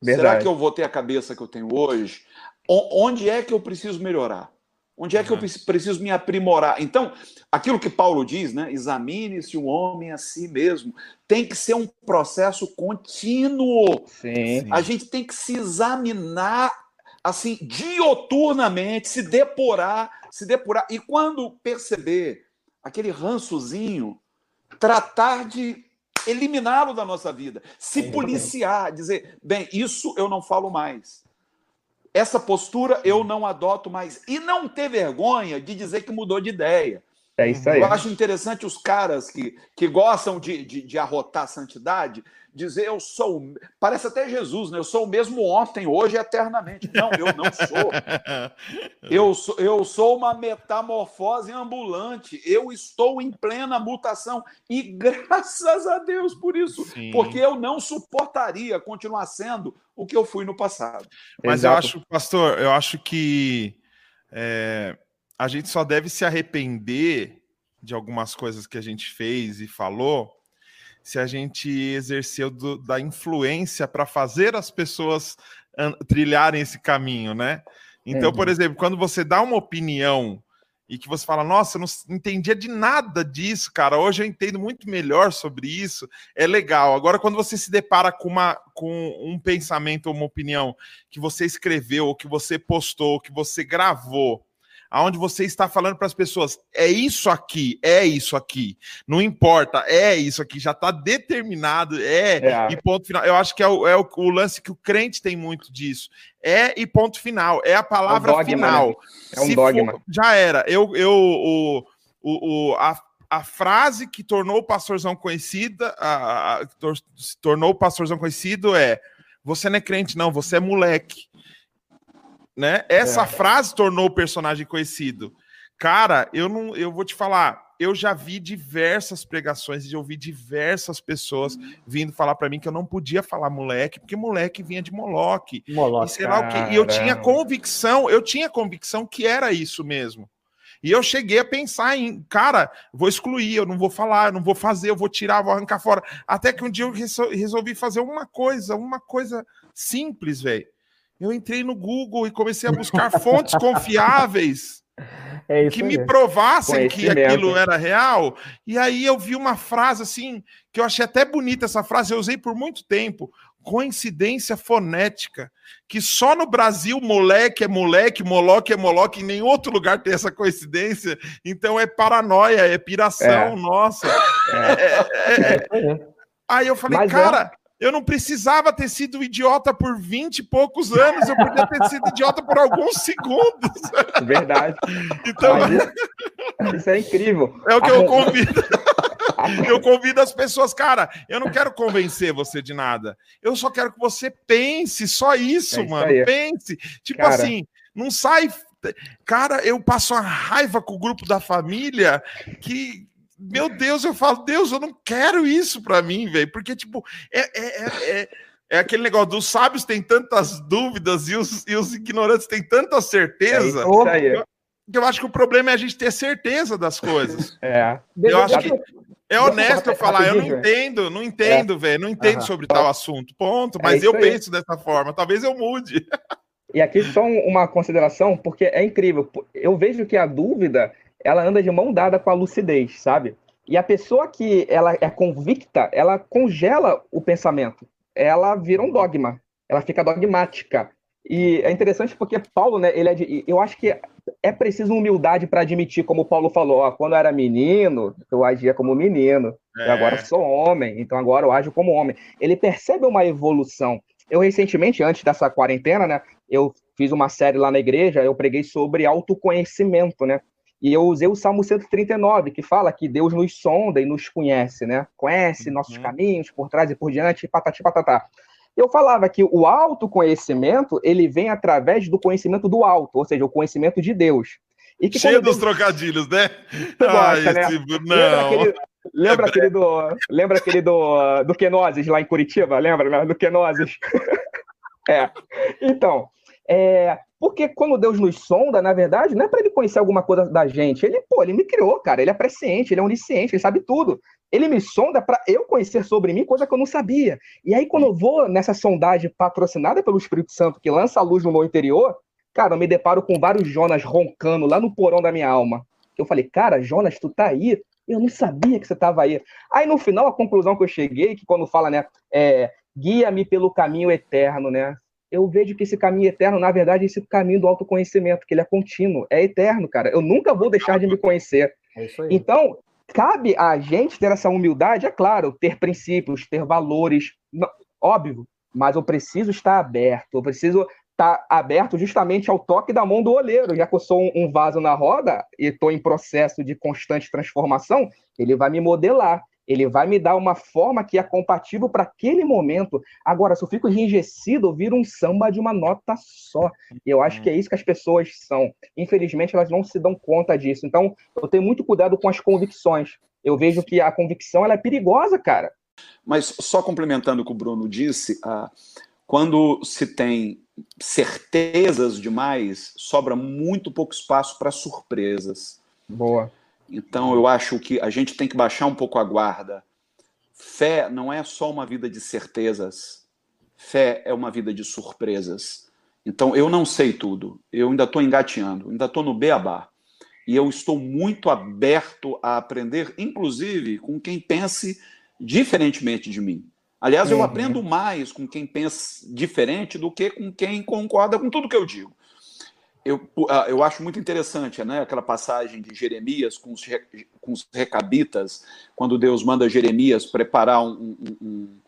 Verdade. Será que eu vou ter a cabeça que eu tenho hoje? onde é que eu preciso melhorar? Onde é que uhum. eu preciso me aprimorar? Então, aquilo que Paulo diz, né? Examine-se o homem a si mesmo. Tem que ser um processo contínuo. Sim. A gente tem que se examinar assim dioturnamente, se depurar, se depurar. E quando perceber aquele rançozinho, tratar de eliminá-lo da nossa vida, se policiar, dizer, bem, isso eu não falo mais. Essa postura eu não adoto mais. E não ter vergonha de dizer que mudou de ideia. É isso aí. Eu acho interessante os caras que, que gostam de, de, de arrotar a santidade dizer eu sou. Parece até Jesus, né? Eu sou o mesmo ontem, hoje e eternamente. Não, eu não sou. <laughs> Eu sou, eu sou uma metamorfose ambulante. Eu estou em plena mutação. E graças a Deus por isso. Sim. Porque eu não suportaria continuar sendo o que eu fui no passado. Mas Exato. eu acho, pastor, eu acho que é, a gente só deve se arrepender de algumas coisas que a gente fez e falou se a gente exerceu do, da influência para fazer as pessoas trilharem esse caminho, né? Então, por exemplo, quando você dá uma opinião e que você fala, nossa, eu não entendia de nada disso, cara. Hoje eu entendo muito melhor sobre isso. É legal. Agora, quando você se depara com, uma, com um pensamento ou uma opinião que você escreveu, ou que você postou, ou que você gravou, aonde você está falando para as pessoas, é isso aqui, é isso aqui, não importa, é isso aqui, já está determinado, é, é, e ponto final. Eu acho que é, o, é o, o, lance que o crente tem muito disso. É e ponto final, é a palavra é dogma, final. Né? É um Se dogma. For, já era. Eu, eu o, o, o, a, a frase que tornou o pastorzão conhecida, a, a, tornou o pastorzão conhecido é: você não é crente, não, você é moleque né? Essa é. frase tornou o personagem conhecido. Cara, eu não, eu vou te falar, eu já vi diversas pregações e ouvi diversas pessoas vindo falar para mim que eu não podia falar moleque, porque moleque vinha de Moloque. Moloque. E sei lá o quê. E eu tinha convicção, eu tinha convicção que era isso mesmo. E eu cheguei a pensar em, cara, vou excluir, eu não vou falar, eu não vou fazer, eu vou tirar, vou arrancar fora. Até que um dia eu resolvi fazer uma coisa, uma coisa simples, velho. Eu entrei no Google e comecei a buscar fontes <laughs> confiáveis é que me provassem que aquilo era real. E aí eu vi uma frase assim, que eu achei até bonita essa frase, eu usei por muito tempo. Coincidência fonética, que só no Brasil moleque é moleque, moloque é moloque, em nenhum outro lugar tem essa coincidência. Então é paranoia, é piração, é. nossa. É. É, é, é. Aí eu falei, Mas cara, eu não precisava ter sido idiota por 20 e poucos anos, eu podia ter sido idiota por alguns segundos. <laughs> Verdade. Então, isso, isso, é incrível. É o que eu convido. <laughs> Eu convido as pessoas, cara, eu não quero convencer você de nada. Eu só quero que você pense, só isso, é mano. Pense. Tipo cara... assim, não sai. Cara, eu passo uma raiva com o grupo da família que meu Deus, eu falo, Deus, eu não quero isso para mim, velho, porque, tipo, é, é, é, é, aquele negócio dos sábios têm tantas dúvidas e os, e os ignorantes têm tanta certeza. É. Que eu acho que o problema é a gente ter certeza das coisas. É. Eu acho que é honesto eu falar, eu não entendo, não entendo, velho, não entendo sobre tal assunto, ponto, mas eu penso dessa forma, talvez eu mude. E aqui só uma consideração, porque é incrível. Eu vejo que a dúvida ela anda de mão dada com a lucidez, sabe? E a pessoa que ela é convicta, ela congela o pensamento. Ela vira um dogma. Ela fica dogmática. E é interessante porque Paulo, né, ele é de, eu acho que é preciso humildade para admitir, como Paulo falou, ó, quando eu era menino, eu agia como menino, é. agora sou homem, então agora eu ajo como homem. Ele percebe uma evolução. Eu recentemente, antes dessa quarentena, né, eu fiz uma série lá na igreja, eu preguei sobre autoconhecimento, né? E eu usei o Salmo 139, que fala que Deus nos sonda e nos conhece, né? Conhece uhum. nossos caminhos por trás e por diante, patati patatá. Eu falava que o autoconhecimento, ele vem através do conhecimento do alto, ou seja, o conhecimento de Deus. E que Cheio dos Deus... trocadilhos, né? Gosta, né? Não. Lembra aquele, lembra é aquele do, lembra aquele do, do Kenosis lá em Curitiba? Lembra, né? Do Kenosis? <laughs> é. Então, é, porque quando Deus nos sonda, na verdade, não é para ele conhecer alguma coisa da gente. Ele, pô, ele me criou, cara. Ele é presciente, ele é onisciente, ele sabe tudo. Ele me sonda para eu conhecer sobre mim coisa que eu não sabia. E aí, quando eu vou nessa sondagem patrocinada pelo Espírito Santo, que lança a luz no meu interior, cara, eu me deparo com vários Jonas roncando lá no porão da minha alma. Eu falei, cara, Jonas, tu tá aí? Eu não sabia que você tava aí. Aí, no final, a conclusão que eu cheguei, que quando fala, né, é, guia-me pelo caminho eterno, né? Eu vejo que esse caminho eterno, na verdade, é esse caminho do autoconhecimento, que ele é contínuo, é eterno, cara. Eu nunca vou deixar de me conhecer. É então, cabe a gente ter essa humildade, é claro, ter princípios, ter valores, óbvio, mas eu preciso estar aberto, eu preciso tá aberto justamente ao toque da mão do oleiro. Já que eu sou um vaso na roda e estou em processo de constante transformação, ele vai me modelar. Ele vai me dar uma forma que é compatível para aquele momento. Agora, se eu fico enrijecido, eu viro um samba de uma nota só. Eu acho que é isso que as pessoas são. Infelizmente, elas não se dão conta disso. Então, eu tenho muito cuidado com as convicções. Eu vejo que a convicção ela é perigosa, cara. Mas só complementando o que o Bruno disse, ah, quando se tem certezas demais, sobra muito pouco espaço para surpresas. Boa. Então eu acho que a gente tem que baixar um pouco a guarda. Fé não é só uma vida de certezas. Fé é uma vida de surpresas. Então eu não sei tudo. Eu ainda estou engateando, ainda estou no beabá. E eu estou muito aberto a aprender, inclusive com quem pense diferentemente de mim. Aliás, eu uhum. aprendo mais com quem pensa diferente do que com quem concorda com tudo que eu digo. Eu, ah, eu acho muito interessante né, aquela passagem de Jeremias com os, com os recabitas, quando Deus manda Jeremias preparar um, um,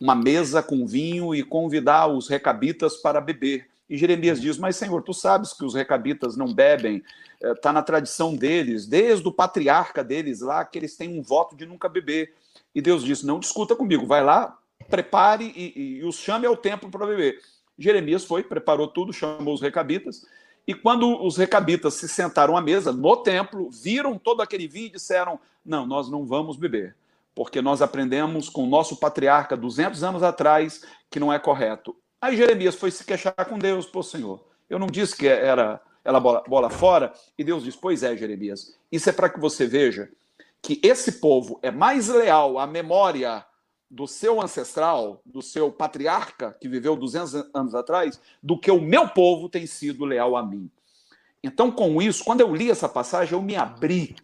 uma mesa com vinho e convidar os recabitas para beber. E Jeremias diz: Mas, Senhor, tu sabes que os recabitas não bebem, está eh, na tradição deles, desde o patriarca deles lá, que eles têm um voto de nunca beber. E Deus disse: Não discuta comigo, vai lá, prepare e, e, e os chame ao templo para beber. Jeremias foi, preparou tudo, chamou os recabitas. E quando os recabitas se sentaram à mesa no templo, viram todo aquele vinho e disseram: Não, nós não vamos beber, porque nós aprendemos com o nosso patriarca 200 anos atrás que não é correto. Aí Jeremias foi se queixar com Deus: Pô, Senhor, eu não disse que era ela bola, bola fora? E Deus diz: Pois é, Jeremias, isso é para que você veja que esse povo é mais leal à memória do seu ancestral, do seu patriarca, que viveu 200 anos atrás, do que o meu povo tem sido leal a mim. Então, com isso, quando eu li essa passagem, eu me abri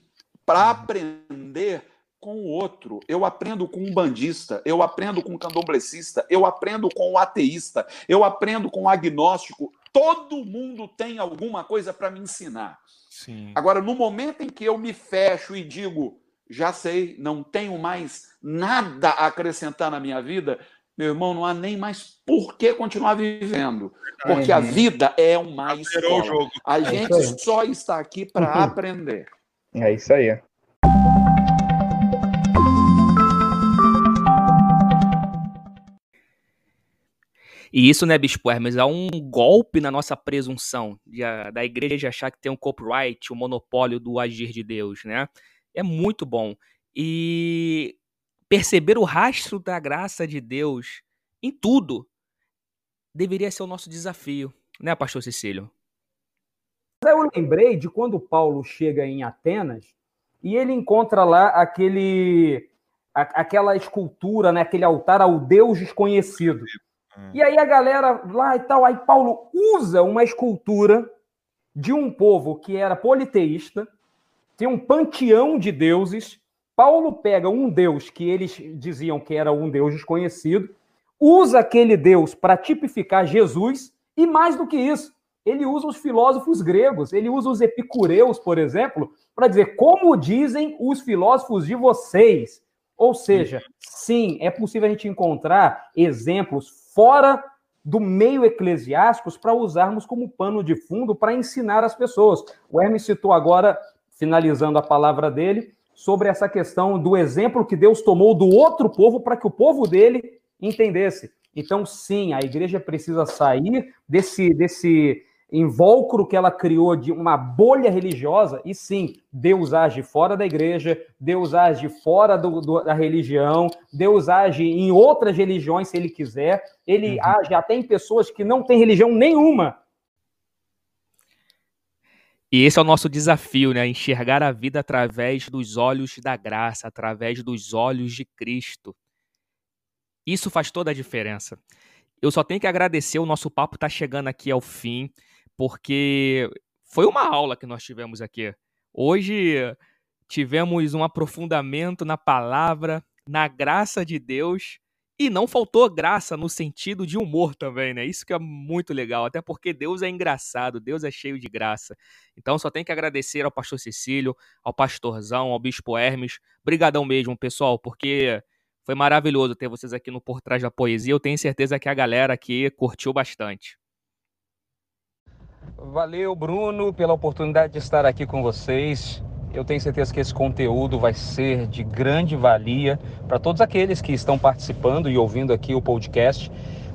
para aprender com o outro. Eu aprendo com um bandista, eu aprendo com um candomblecista, eu aprendo com o ateísta, eu aprendo com o agnóstico. Todo mundo tem alguma coisa para me ensinar. Sim. Agora, no momento em que eu me fecho e digo, já sei, não tenho mais nada a acrescentar na minha vida, meu irmão, não há nem mais por que continuar vivendo. Porque a vida é uma escola. A é gente só está aqui para uhum. aprender. É isso aí. E isso, né, Bispo Hermes, é um golpe na nossa presunção de, da igreja achar que tem um copyright, o um monopólio do agir de Deus, né? É muito bom. E perceber o rastro da graça de Deus em tudo deveria ser o nosso desafio, né, pastor Cecílio? Eu lembrei de quando Paulo chega em Atenas e ele encontra lá aquele aquela escultura, né, aquele altar ao Deus desconhecido. E aí a galera lá e tal, aí Paulo usa uma escultura de um povo que era politeísta, tem um panteão de deuses. Paulo pega um deus que eles diziam que era um deus desconhecido, usa aquele deus para tipificar Jesus, e mais do que isso, ele usa os filósofos gregos, ele usa os epicureus, por exemplo, para dizer como dizem os filósofos de vocês. Ou seja, sim, é possível a gente encontrar exemplos fora do meio eclesiásticos para usarmos como pano de fundo para ensinar as pessoas. O Hermes citou agora finalizando a palavra dele, sobre essa questão do exemplo que Deus tomou do outro povo para que o povo dele entendesse. Então, sim, a igreja precisa sair desse, desse invólucro que ela criou de uma bolha religiosa, e sim, Deus age fora da igreja, Deus age fora do, do, da religião, Deus age em outras religiões se ele quiser, ele uhum. age até em pessoas que não têm religião nenhuma, e esse é o nosso desafio, né? Enxergar a vida através dos olhos da graça, através dos olhos de Cristo. Isso faz toda a diferença. Eu só tenho que agradecer, o nosso papo está chegando aqui ao fim, porque foi uma aula que nós tivemos aqui. Hoje tivemos um aprofundamento na palavra, na graça de Deus e não faltou graça no sentido de humor também, né? Isso que é muito legal, até porque Deus é engraçado, Deus é cheio de graça. Então só tem que agradecer ao pastor Cecílio, ao pastorzão, ao bispo Hermes. Brigadão mesmo, pessoal, porque foi maravilhoso ter vocês aqui no Por Trás da Poesia. Eu tenho certeza que a galera aqui curtiu bastante. Valeu, Bruno, pela oportunidade de estar aqui com vocês. Eu tenho certeza que esse conteúdo vai ser de grande valia para todos aqueles que estão participando e ouvindo aqui o podcast.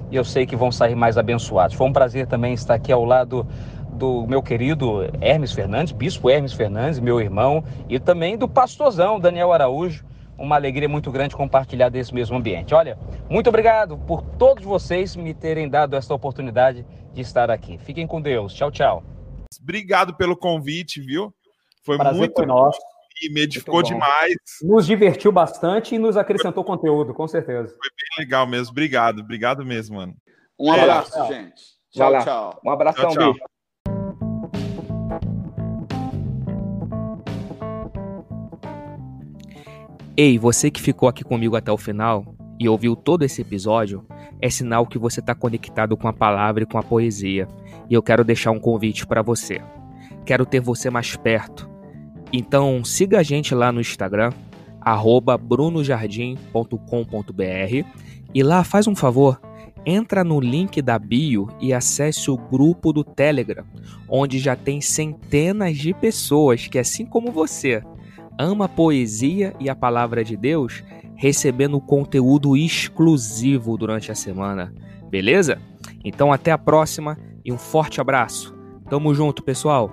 E eu sei que vão sair mais abençoados. Foi um prazer também estar aqui ao lado do meu querido Hermes Fernandes, bispo Hermes Fernandes, meu irmão, e também do pastorzão Daniel Araújo. Uma alegria muito grande compartilhar desse mesmo ambiente. Olha, muito obrigado por todos vocês me terem dado essa oportunidade de estar aqui. Fiquem com Deus. Tchau, tchau. Obrigado pelo convite, viu? Foi Prazer muito foi nosso. E me edificou demais. Nos divertiu bastante e nos acrescentou conteúdo, com certeza. Foi bem legal mesmo. Obrigado, obrigado mesmo, mano. Um abraço, é. gente. Tchau, tchau. Um abração, tchau, tchau. bicho. Ei, você que ficou aqui comigo até o final e ouviu todo esse episódio, é sinal que você está conectado com a palavra e com a poesia. E eu quero deixar um convite para você. Quero ter você mais perto. Então siga a gente lá no Instagram, brunojardim.com.br e lá faz um favor, entra no link da bio e acesse o grupo do Telegram, onde já tem centenas de pessoas que, assim como você, ama a poesia e a palavra de Deus, recebendo conteúdo exclusivo durante a semana. Beleza? Então até a próxima e um forte abraço. Tamo junto, pessoal.